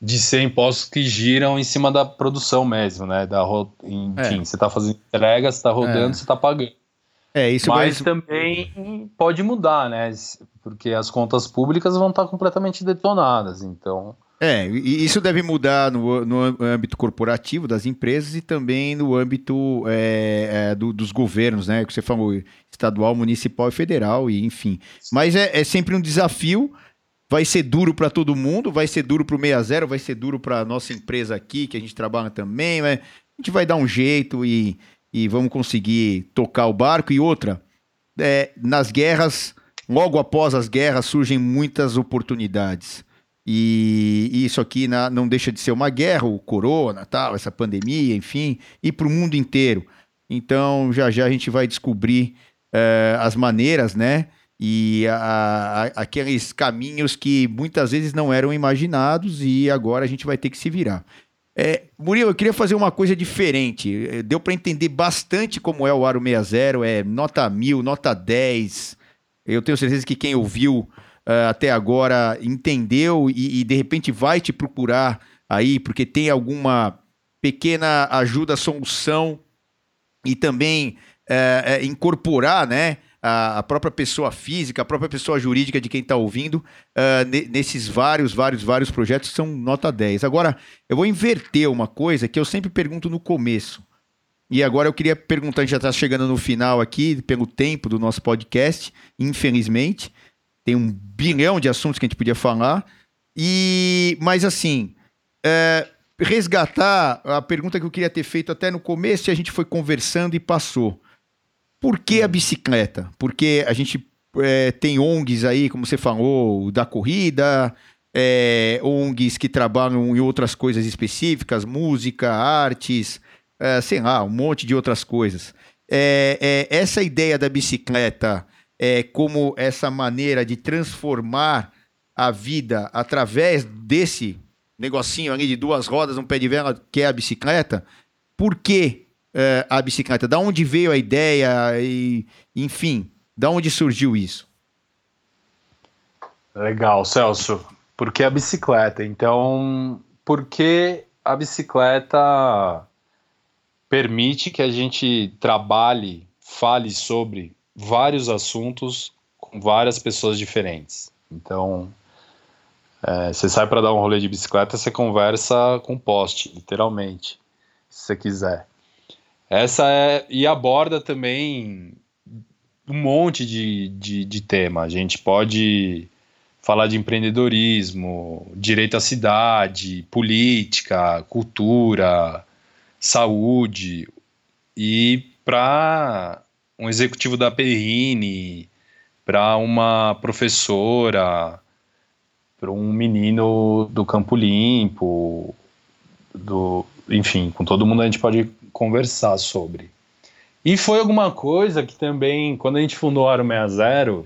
de ser impostos que giram em cima da produção mesmo, né? Da, enfim, é. você está fazendo entrega, você está rodando, é. você está pagando. É, isso Mas também pode mudar, né? Porque as contas públicas vão estar completamente detonadas. Então, É, e isso deve mudar no, no âmbito corporativo das empresas e também no âmbito é, é, do, dos governos, né? Que você falou, estadual, municipal e federal, e enfim. Mas é, é sempre um desafio. Vai ser duro para todo mundo, vai ser duro para o 60, vai ser duro para nossa empresa aqui, que a gente trabalha também, mas a gente vai dar um jeito e, e vamos conseguir tocar o barco. E outra, é, nas guerras, logo após as guerras, surgem muitas oportunidades. E, isso aqui na, não deixa de ser uma guerra, o corona, tal, essa pandemia, enfim, e para o mundo inteiro. Então, já já a gente vai descobrir uh, as maneiras, né? e a, a, aqueles caminhos que muitas vezes não eram imaginados e agora a gente vai ter que se virar. É, Murilo, eu queria fazer uma coisa diferente. É, deu para entender bastante como é o Aro 60, é nota 1000, nota 10. Eu tenho certeza que quem ouviu uh, até agora entendeu e, e, de repente vai te procurar aí porque tem alguma pequena ajuda, solução e também uh, incorporar, né? A, própria pessoa física, a própria pessoa jurídica de quem está ouvindo, uh, nesses vários, vários, vários projetos são nota 10. Agora, eu vou inverter uma coisa que eu sempre pergunto no começo. E agora eu queria perguntar, a gente já está chegando no final aqui, pelo tempo do nosso podcast, infelizmente. Tem um bilhão de assuntos que a gente podia falar. E, mas assim, é, resgatar a pergunta que eu queria ter feito até no começo e a gente foi conversando e passou. Por que a bicicleta? Porque a gente é, tem ONGs aí, como você falou, da corrida, é, ONGs que trabalham em outras coisas específicas, música, artes, é, sei lá, um monte de outras coisas. É, é, essa ideia da bicicleta é como essa maneira de transformar a vida através desse negocinho ali de duas rodas, um pé de vela, que é a bicicleta. Por que uh, a bicicleta? Da onde veio a ideia e, enfim, da onde surgiu isso? Legal, Celso. Por que a bicicleta? Então, porque a bicicleta permite que a gente trabalhe, fale sobre vários assuntos com várias pessoas diferentes. Então, é, você sai para dar um rolê de bicicleta, você conversa com poste, literalmente, se você quiser. Essa é. E aborda também um monte de, de, de tema. A gente pode falar de empreendedorismo, direito à cidade, política, cultura, saúde. E para um executivo da Perrine, para uma professora, para um menino do Campo Limpo, do, enfim, com todo mundo a gente pode conversar sobre. E foi alguma coisa que também, quando a gente fundou o Aro 60,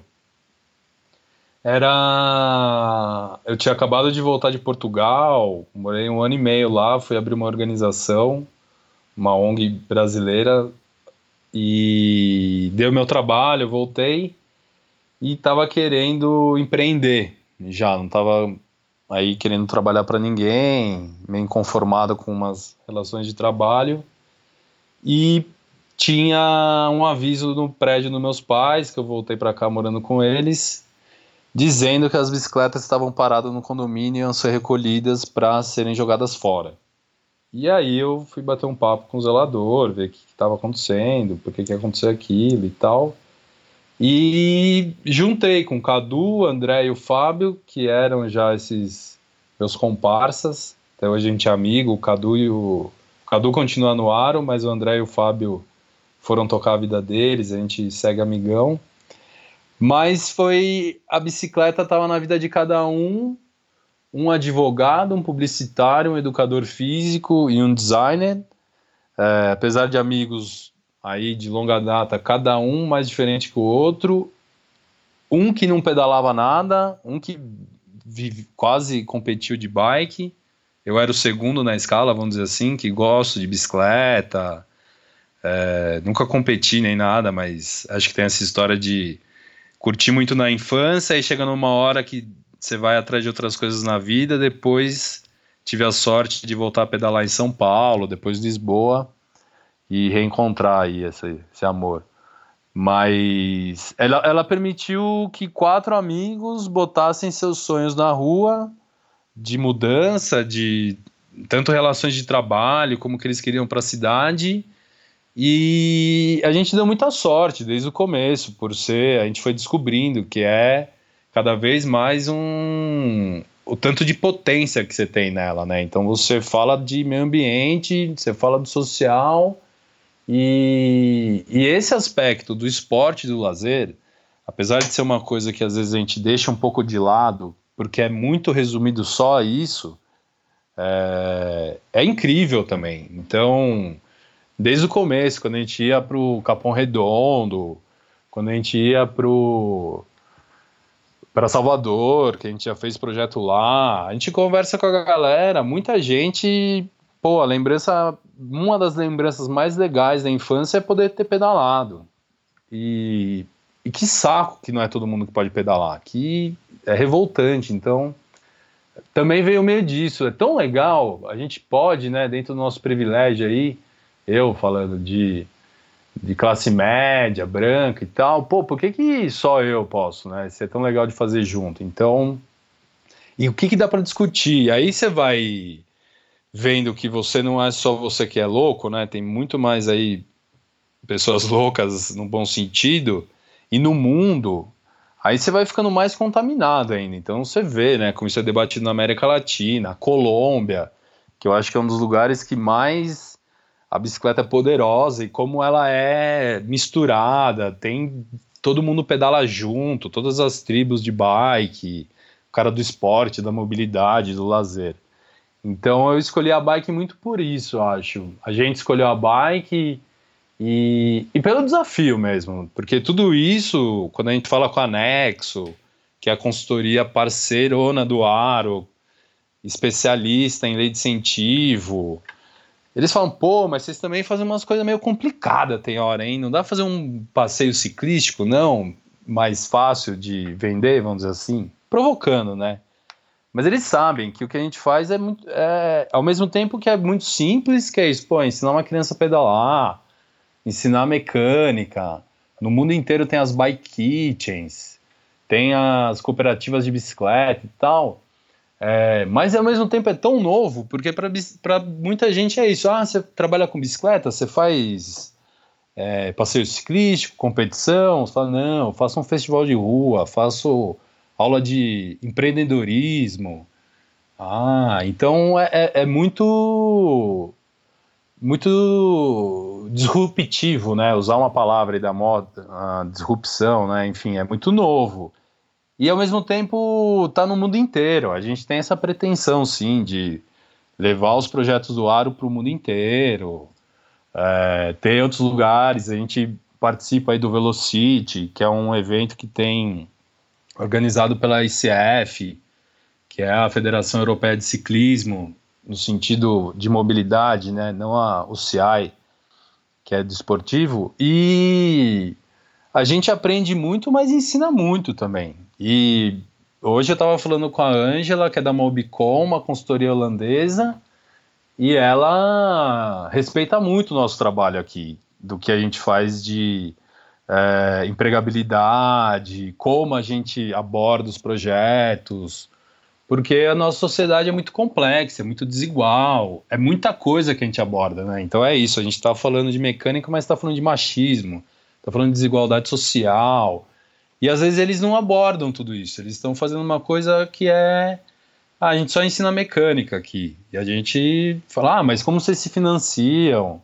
era. Eu tinha acabado de voltar de Portugal, morei um ano e meio lá, fui abrir uma organização, uma ONG brasileira, e deu meu trabalho, voltei e estava querendo empreender já, não estava aí querendo trabalhar para ninguém, meio inconformado com umas relações de trabalho. E tinha um aviso no prédio dos meus pais, que eu voltei para cá morando com eles, dizendo que as bicicletas estavam paradas no condomínio e iam ser recolhidas para serem jogadas fora. E aí eu fui bater um papo com o zelador, ver o que estava acontecendo, por que, que aconteceu aquilo e tal. E juntei com o Cadu, o André e o Fábio, que eram já esses meus comparsas. Até hoje a gente é amigo, o Cadu e o, Cadu continua no Aro, mas o André e o Fábio foram tocar a vida deles, a gente segue amigão. Mas foi. A bicicleta estava na vida de cada um. Um advogado, um publicitário, um educador físico e um designer. É, apesar de amigos aí de longa data, cada um mais diferente que o outro. Um que não pedalava nada, um que vive, quase competiu de bike eu era o segundo na escala, vamos dizer assim, que gosto de bicicleta. É, nunca competi nem nada, mas acho que tem essa história de curtir muito na infância e chega numa hora que você vai atrás de outras coisas na vida. Depois tive a sorte de voltar a pedalar em São Paulo, depois Lisboa e reencontrar aí esse, esse amor. Mas ela, ela permitiu que quatro amigos botassem seus sonhos na rua de mudança, de tanto relações de trabalho como que eles queriam para a cidade. E a gente deu muita sorte desde o começo, por ser, a gente foi descobrindo que é cada vez mais um o tanto de potência que você tem nela, né? Então você fala de meio ambiente, você fala do social e, e esse aspecto do esporte e do lazer, apesar de ser uma coisa que às vezes a gente deixa um pouco de lado, porque é muito resumido só a isso, é, é incrível também. Então, desde o começo, quando a gente ia para o Capão Redondo, quando a gente ia para para Salvador, que a gente já fez projeto lá, a gente conversa com a galera, muita gente, pô, a lembrança, uma das lembranças mais legais da infância é poder ter pedalado. E, e que saco que não é todo mundo que pode pedalar, que é revoltante, então também veio meio disso, é tão legal, a gente pode, né, dentro do nosso privilégio aí, eu falando de de classe média, branca e tal, pô, por que, que só eu posso, né? Isso é tão legal de fazer junto. Então, e o que, que dá para discutir? Aí você vai vendo que você não é só você que é louco, né? Tem muito mais aí pessoas <laughs> loucas no bom sentido e no mundo. Aí você vai ficando mais contaminado ainda. Então você vê, né? Como isso é debatido na América Latina, Colômbia, que eu acho que é um dos lugares que mais a bicicleta é poderosa e como ela é misturada, tem todo mundo pedala junto, todas as tribos de bike, o cara do esporte, da mobilidade, do lazer. Então eu escolhi a bike muito por isso, acho. A gente escolheu a bike e, e pelo desafio mesmo, porque tudo isso, quando a gente fala com a Nexo, que é a consultoria parceirona do Aro, especialista em lei de incentivo, eles falam, pô, mas vocês também fazem umas coisas meio complicadas, tem hora, hein? Não dá pra fazer um passeio ciclístico, não? Mais fácil de vender, vamos dizer assim? Provocando, né? Mas eles sabem que o que a gente faz é muito. É, ao mesmo tempo que é muito simples, que é isso, pô, ensinar uma criança a pedalar, ensinar mecânica. No mundo inteiro tem as bike kitchens, tem as cooperativas de bicicleta e tal. É, mas ao mesmo tempo é tão novo, porque para muita gente é isso. Ah, você trabalha com bicicleta, você faz é, passeio ciclístico, competição. Você fala, não, faço um festival de rua, faço aula de empreendedorismo. Ah, então é, é, é muito muito disruptivo, né? Usar uma palavra aí da moda, disrupção, né? Enfim, é muito novo. E ao mesmo tempo tá no mundo inteiro. A gente tem essa pretensão, sim, de levar os projetos do Aro para o mundo inteiro. É, tem outros lugares, a gente participa aí do Velocity, que é um evento que tem organizado pela ICF, que é a Federação Europeia de Ciclismo, no sentido de mobilidade, né? não a UCI, que é desportivo, e a gente aprende muito, mas ensina muito também. E hoje eu estava falando com a Ângela, que é da Mobicom, uma consultoria holandesa, e ela respeita muito o nosso trabalho aqui, do que a gente faz de é, empregabilidade, como a gente aborda os projetos, porque a nossa sociedade é muito complexa, é muito desigual, é muita coisa que a gente aborda, né? Então é isso, a gente está falando de mecânica, mas está falando de machismo, está falando de desigualdade social, e às vezes eles não abordam tudo isso, eles estão fazendo uma coisa que é. Ah, a gente só ensina mecânica aqui. E a gente fala, ah, mas como vocês se financiam?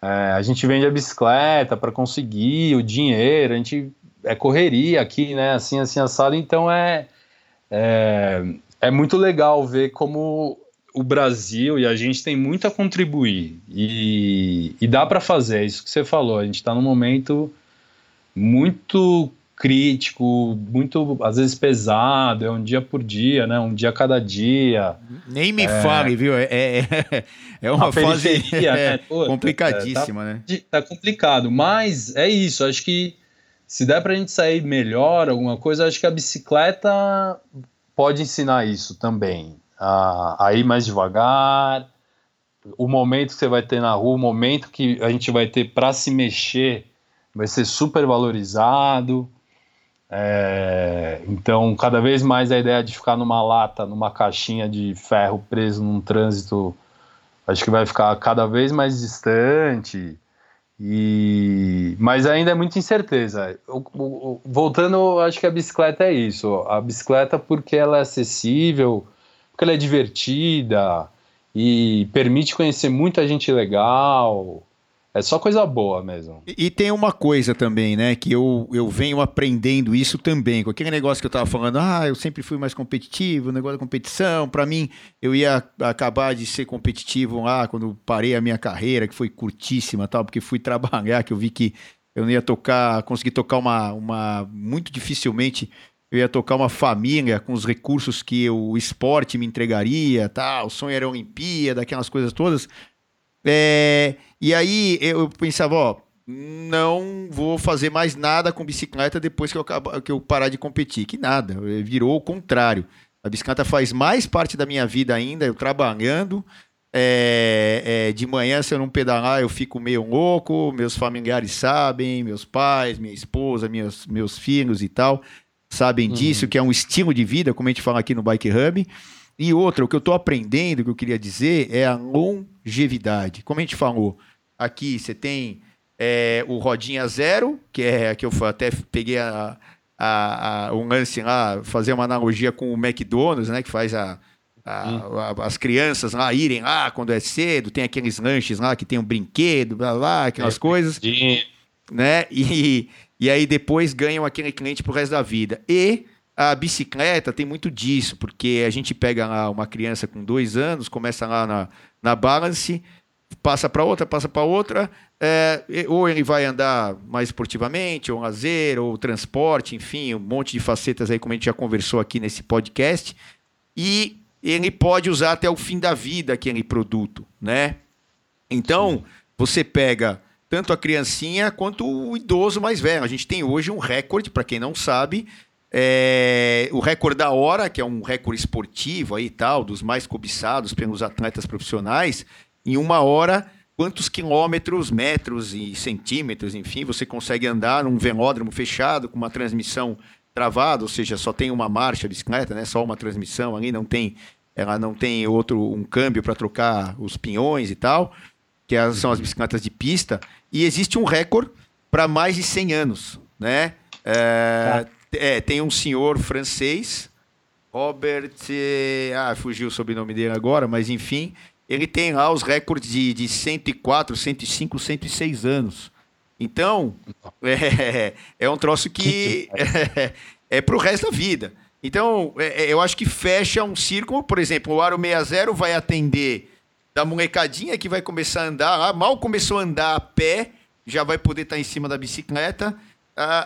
É, a gente vende a bicicleta para conseguir o dinheiro, a gente é correria aqui, né? Assim, assim, assado. Então é, é, é muito legal ver como o Brasil e a gente tem muito a contribuir. E, e dá para fazer, é isso que você falou. A gente está num momento muito crítico, muito às vezes pesado, é um dia por dia, né? Um dia a cada dia. Nem me é... fale, viu? É, é, é uma fase né? <laughs> Pô, complicadíssima, tá, né? Tá complicado, mas é isso. Acho que se der para a gente sair melhor, alguma coisa, acho que a bicicleta pode ensinar isso também. A, a ir mais devagar, o momento que você vai ter na rua, o momento que a gente vai ter para se mexer vai ser super valorizado. É, então, cada vez mais a ideia de ficar numa lata, numa caixinha de ferro preso num trânsito, acho que vai ficar cada vez mais distante. E mas ainda é muita incerteza. voltando, acho que a bicicleta é isso. A bicicleta porque ela é acessível, porque ela é divertida e permite conhecer muita gente legal. É só coisa boa mesmo. E, e, tem uma coisa também, né? Que eu, eu venho aprendendo isso também. Com aquele negócio que eu tava falando, ah, eu sempre fui mais competitivo, negócio da competição. Para mim, eu ia acabar de ser competitivo lá quando parei a minha carreira, que foi curtíssima tal, porque fui trabalhar, que eu vi que eu não ia tocar, conseguir tocar uma, uma. Muito dificilmente eu ia tocar uma família com os recursos que o esporte me entregaria, tal. O sonho era a Olimpíada, aquelas coisas todas. É, e aí eu pensava, ó, não vou fazer mais nada com bicicleta depois que eu, que eu parar de competir. Que nada, virou o contrário. A bicicleta faz mais parte da minha vida ainda, eu trabalhando. É, é, de manhã, se eu não pedalar, eu fico meio louco. Meus familiares sabem, meus pais, minha esposa, meus, meus filhos e tal, sabem uhum. disso, que é um estilo de vida, como a gente fala aqui no Bike Hub. E outra, o que eu estou aprendendo, que eu queria dizer, é a longevidade. Como a gente falou, aqui você tem é, o Rodinha Zero, que é que eu até peguei a, a, a, um lance lá, fazer uma analogia com o McDonald's, né? Que faz a, a, as crianças lá irem lá quando é cedo, tem aqueles lanches lá que tem um brinquedo, blá blá, aquelas é, coisas. Né? E, e aí depois ganham aquele cliente pro resto da vida. E a bicicleta tem muito disso, porque a gente pega lá uma criança com dois anos, começa lá na, na balance, passa para outra, passa para outra, é, ou ele vai andar mais esportivamente, ou lazer, ou transporte, enfim, um monte de facetas aí, como a gente já conversou aqui nesse podcast, e ele pode usar até o fim da vida aquele produto, né? Então, você pega tanto a criancinha quanto o idoso mais velho. A gente tem hoje um recorde, para quem não sabe, é, o recorde da hora, que é um recorde esportivo aí tal, dos mais cobiçados pelos atletas profissionais, em uma hora, quantos quilômetros, metros e centímetros, enfim, você consegue andar num velódromo fechado com uma transmissão travada, ou seja, só tem uma marcha bicicleta, né? Só uma transmissão ali, não tem, ela não tem outro um câmbio para trocar os pinhões e tal, que são as bicicletas de pista. E existe um recorde para mais de 100 anos, né? É, tá é, tem um senhor francês, Robert. Ah, fugiu o sobrenome dele agora, mas enfim. Ele tem lá os recordes de, de 104, 105, 106 anos. Então, <laughs> é, é um troço que <laughs> é, é para o resto da vida. Então, é, é, eu acho que fecha um círculo. Por exemplo, o Aro 60 vai atender da molecadinha que vai começar a andar. mal começou a andar a pé, já vai poder estar em cima da bicicleta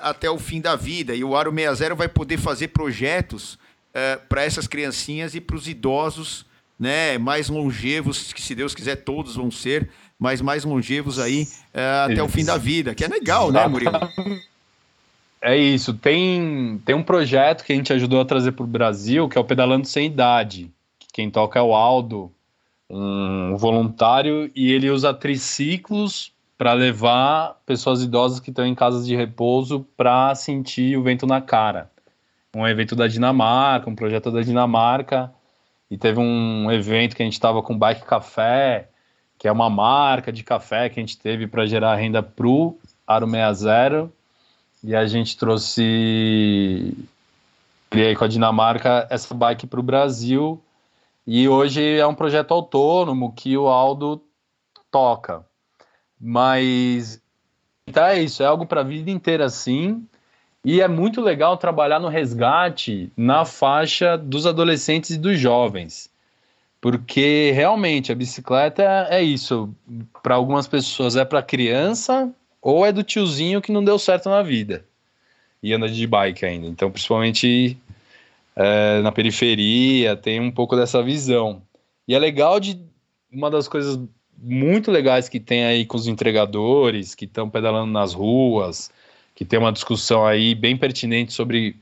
até o fim da vida. E o Aro 60 vai poder fazer projetos uh, para essas criancinhas e para os idosos né, mais longevos, que se Deus quiser todos vão ser, mas mais longevos aí uh, até o fim da vida, que é legal, né, Murilo? É isso. Tem, tem um projeto que a gente ajudou a trazer para o Brasil, que é o Pedalando Sem Idade. Quem toca é o Aldo, um voluntário, e ele usa triciclos para levar pessoas idosas que estão em casas de repouso para sentir o vento na cara. Um evento da Dinamarca, um projeto da Dinamarca, e teve um evento que a gente estava com Bike Café, que é uma marca de café que a gente teve para gerar renda para o Aro 60, e a gente trouxe criei com a Dinamarca essa bike para o Brasil, e hoje é um projeto autônomo que o Aldo toca. Mas então é isso, é algo para a vida inteira assim. E é muito legal trabalhar no resgate na faixa dos adolescentes e dos jovens. Porque realmente a bicicleta é isso. Para algumas pessoas é para criança ou é do tiozinho que não deu certo na vida e anda de bike ainda. Então, principalmente é, na periferia, tem um pouco dessa visão. E é legal de uma das coisas muito legais que tem aí com os entregadores que estão pedalando nas ruas, que tem uma discussão aí bem pertinente sobre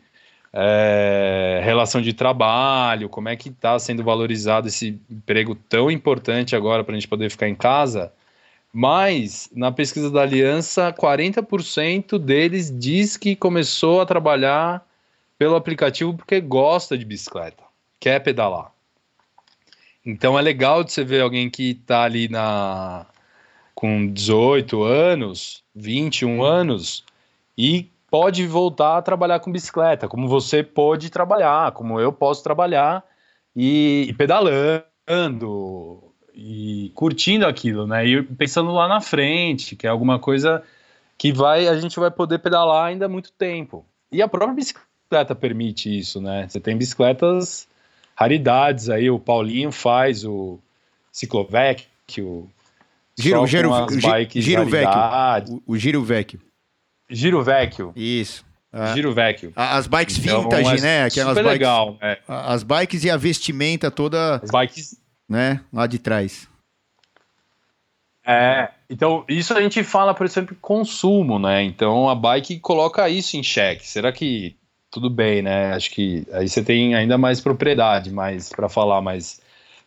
é, relação de trabalho, como é que está sendo valorizado esse emprego tão importante agora para a gente poder ficar em casa. Mas, na pesquisa da Aliança, 40% deles diz que começou a trabalhar pelo aplicativo porque gosta de bicicleta, quer pedalar. Então é legal de você ver alguém que está ali na com 18 anos, 21 anos e pode voltar a trabalhar com bicicleta, como você pode trabalhar, como eu posso trabalhar e, e pedalando e curtindo aquilo, né? E pensando lá na frente, que é alguma coisa que vai a gente vai poder pedalar ainda há muito tempo. E a própria bicicleta permite isso, né? Você tem bicicletas raridades aí, o Paulinho faz o Ciclovec, o Giro, giro, giro vecchio. O, o giro vecchio. Giro vecchio. Isso. Ah, giro vecchio. As bikes então, vintage, né? Aquelas super bikes, legal. É. As bikes e a vestimenta toda. As bikes né? Lá de trás. É, então isso a gente fala, por exemplo, consumo, né? Então a bike coloca isso em xeque. Será que tudo bem, né? Acho que aí você tem ainda mais propriedade, mais para falar, mas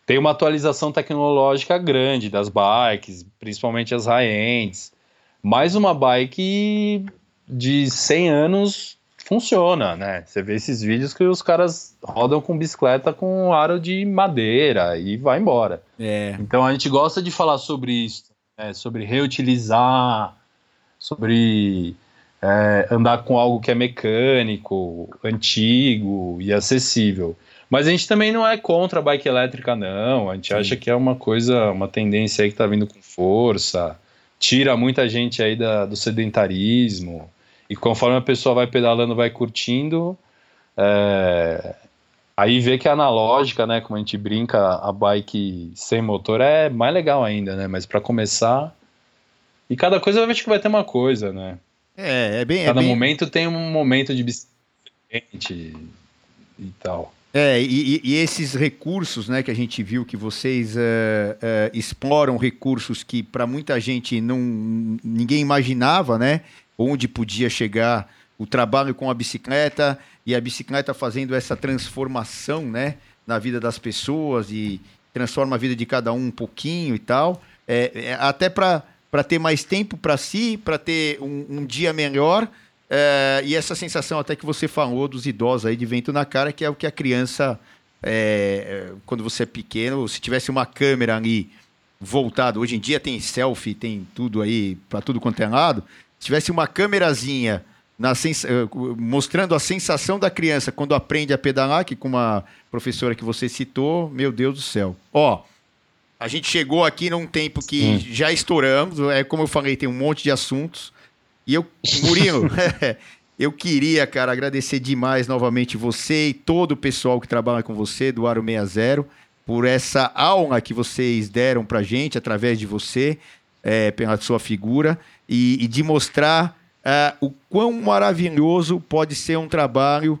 tem uma atualização tecnológica grande das bikes, principalmente as high-ends. Mais uma bike de 100 anos funciona, né? Você vê esses vídeos que os caras rodam com bicicleta com aro de madeira e vai embora. É. Então a gente gosta de falar sobre isso, né? sobre reutilizar, sobre é, andar com algo que é mecânico, antigo e acessível. Mas a gente também não é contra a bike elétrica, não. A gente Sim. acha que é uma coisa, uma tendência aí que tá vindo com força, tira muita gente aí da, do sedentarismo. E conforme a pessoa vai pedalando, vai curtindo, é... aí vê que a analógica, né, como a gente brinca, a bike sem motor é mais legal ainda, né? Mas para começar, e cada coisa eu acho que vai ter uma coisa, né? É, é bem. Cada é bem... momento tem um momento de bicicleta e tal. É, e, e, esses recursos, né, que a gente viu que vocês uh, uh, exploram recursos que para muita gente não ninguém imaginava, né? onde podia chegar o trabalho com a bicicleta e a bicicleta fazendo essa transformação, né, na vida das pessoas e transforma a vida de cada um um pouquinho e tal, é, é até para ter mais tempo para si, para ter um, um, dia melhor é, e essa sensação até que você falou dos idosos aí de vento na cara, que é o que a criança, é, quando você é pequeno, se tivesse uma câmera ali voltada, hoje em dia tem selfie, tem tudo aí para tudo quanto é lado, tivesse uma câmerazinha. Eh, mostrando a sensação da criança quando aprende a pedalar, que com uma professora que você citou, meu Deus do céu. Ó, a gente chegou aqui num tempo que hum. já estouramos, é como eu falei, tem um monte de assuntos. E eu, Murilo, <laughs> eu queria, cara, agradecer demais novamente você e todo o pessoal que trabalha com você do Aro 60 por essa aula que vocês deram pra gente através de você, é, pela sua figura e, e de mostrar uh, o quão maravilhoso pode ser um trabalho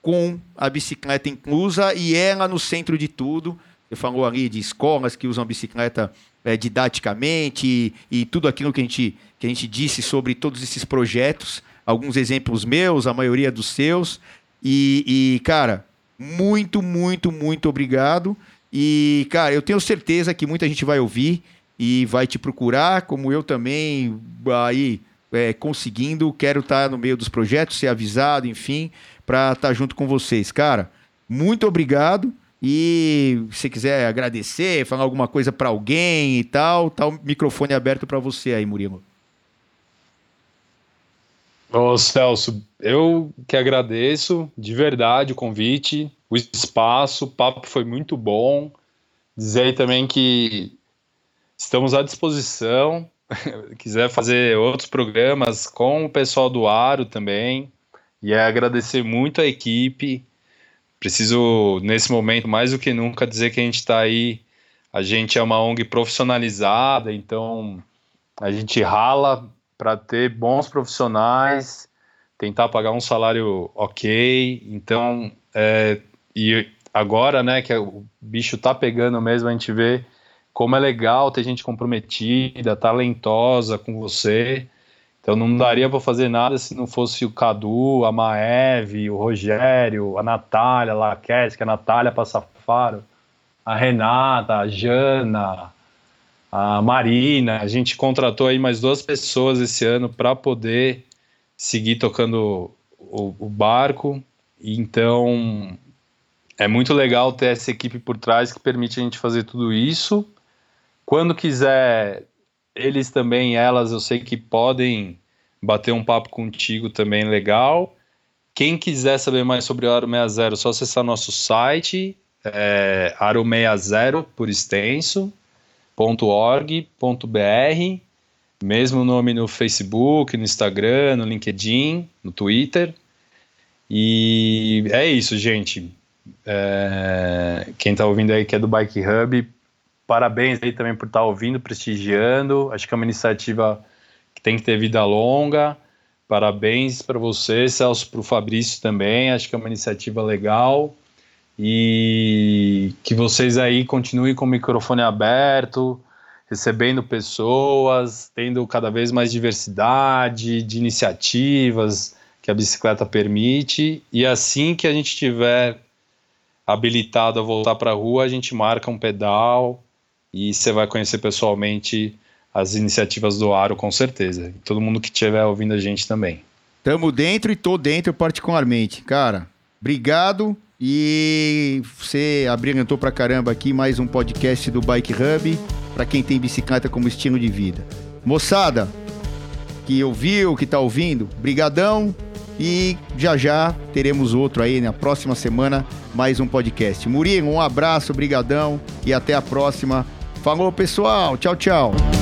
com a bicicleta inclusa e ela no centro de tudo. Você falou ali de escolas que usam bicicleta é, didaticamente e, e, tudo aquilo que a, gente, que a gente disse sobre todos esses projetos. Alguns exemplos meus, a maioria dos seus. E, e, cara, muito, muito, muito obrigado. E, cara, eu tenho certeza que muita gente vai ouvir e vai te procurar, como eu também, aí é, conseguindo, quero estar no meio dos projetos, ser avisado, enfim, para estar junto com vocês. Cara, muito obrigado. E se quiser agradecer, falar alguma coisa para alguém e tal, tá o microfone aberto para você aí, Murilo. Ô Celso, eu que agradeço de verdade o convite, o espaço, o papo foi muito bom. Dizer aí também que Estamos à disposição. <laughs> Quiser fazer outros programas com o pessoal do Aro também. E é agradecer muito a equipe. Preciso, nesse momento, mais do que nunca, dizer que a gente está aí. A gente é uma ONG profissionalizada, então a gente rala para ter bons profissionais, tentar pagar um salário ok. Então, é, e agora, né, que o bicho tá pegando mesmo, a gente vê como é legal ter gente comprometida, talentosa com você. Então não daria para fazer nada se não fosse o Cadu, a Maeve, o Rogério, a Natália, a Laquete, que a Natália Passafaro, a Renata, a Jana, a Marina. A gente contratou aí mais duas pessoas esse ano para poder seguir tocando o, o barco. Então é muito legal ter essa equipe por trás que permite a gente fazer tudo isso. Quando quiser, eles também, elas, eu sei que podem bater um papo contigo também legal. Quem quiser saber mais sobre o Aro 60, é só acessar nosso site, é, aro60 por extenso, mesmo nome no Facebook, no Instagram, no LinkedIn, no Twitter. E é isso, gente. É, quem está ouvindo aí que é do Bike Hub, parabéns aí também por estar tá ouvindo, prestigiando. Acho que é uma iniciativa que tem que ter vida longa. Parabéns para você, Celso, para o Fabrício também. Acho que é uma iniciativa legal e que vocês aí continuem com o microfone aberto, recebendo pessoas, tendo cada vez mais diversidade de iniciativas que a bicicleta permite. E assim que a gente tiver habilitado a voltar para a rua, a gente marca um pedal e você vai conhecer pessoalmente as iniciativas do Aro com certeza. E todo mundo que estiver ouvindo a gente também. Tamo dentro e tô dentro particularmente. Cara, obrigado. E você abrilhantou pra caramba aqui mais um podcast do Bike Hub para quem tem bicicleta como estilo de vida. Moçada, que ouviu, que tá ouvindo, brigadão e já já teremos outro aí na próxima semana, mais um podcast. Murilo, um abraço, brigadão e até a próxima. Falou, pessoal. Tchau, tchau.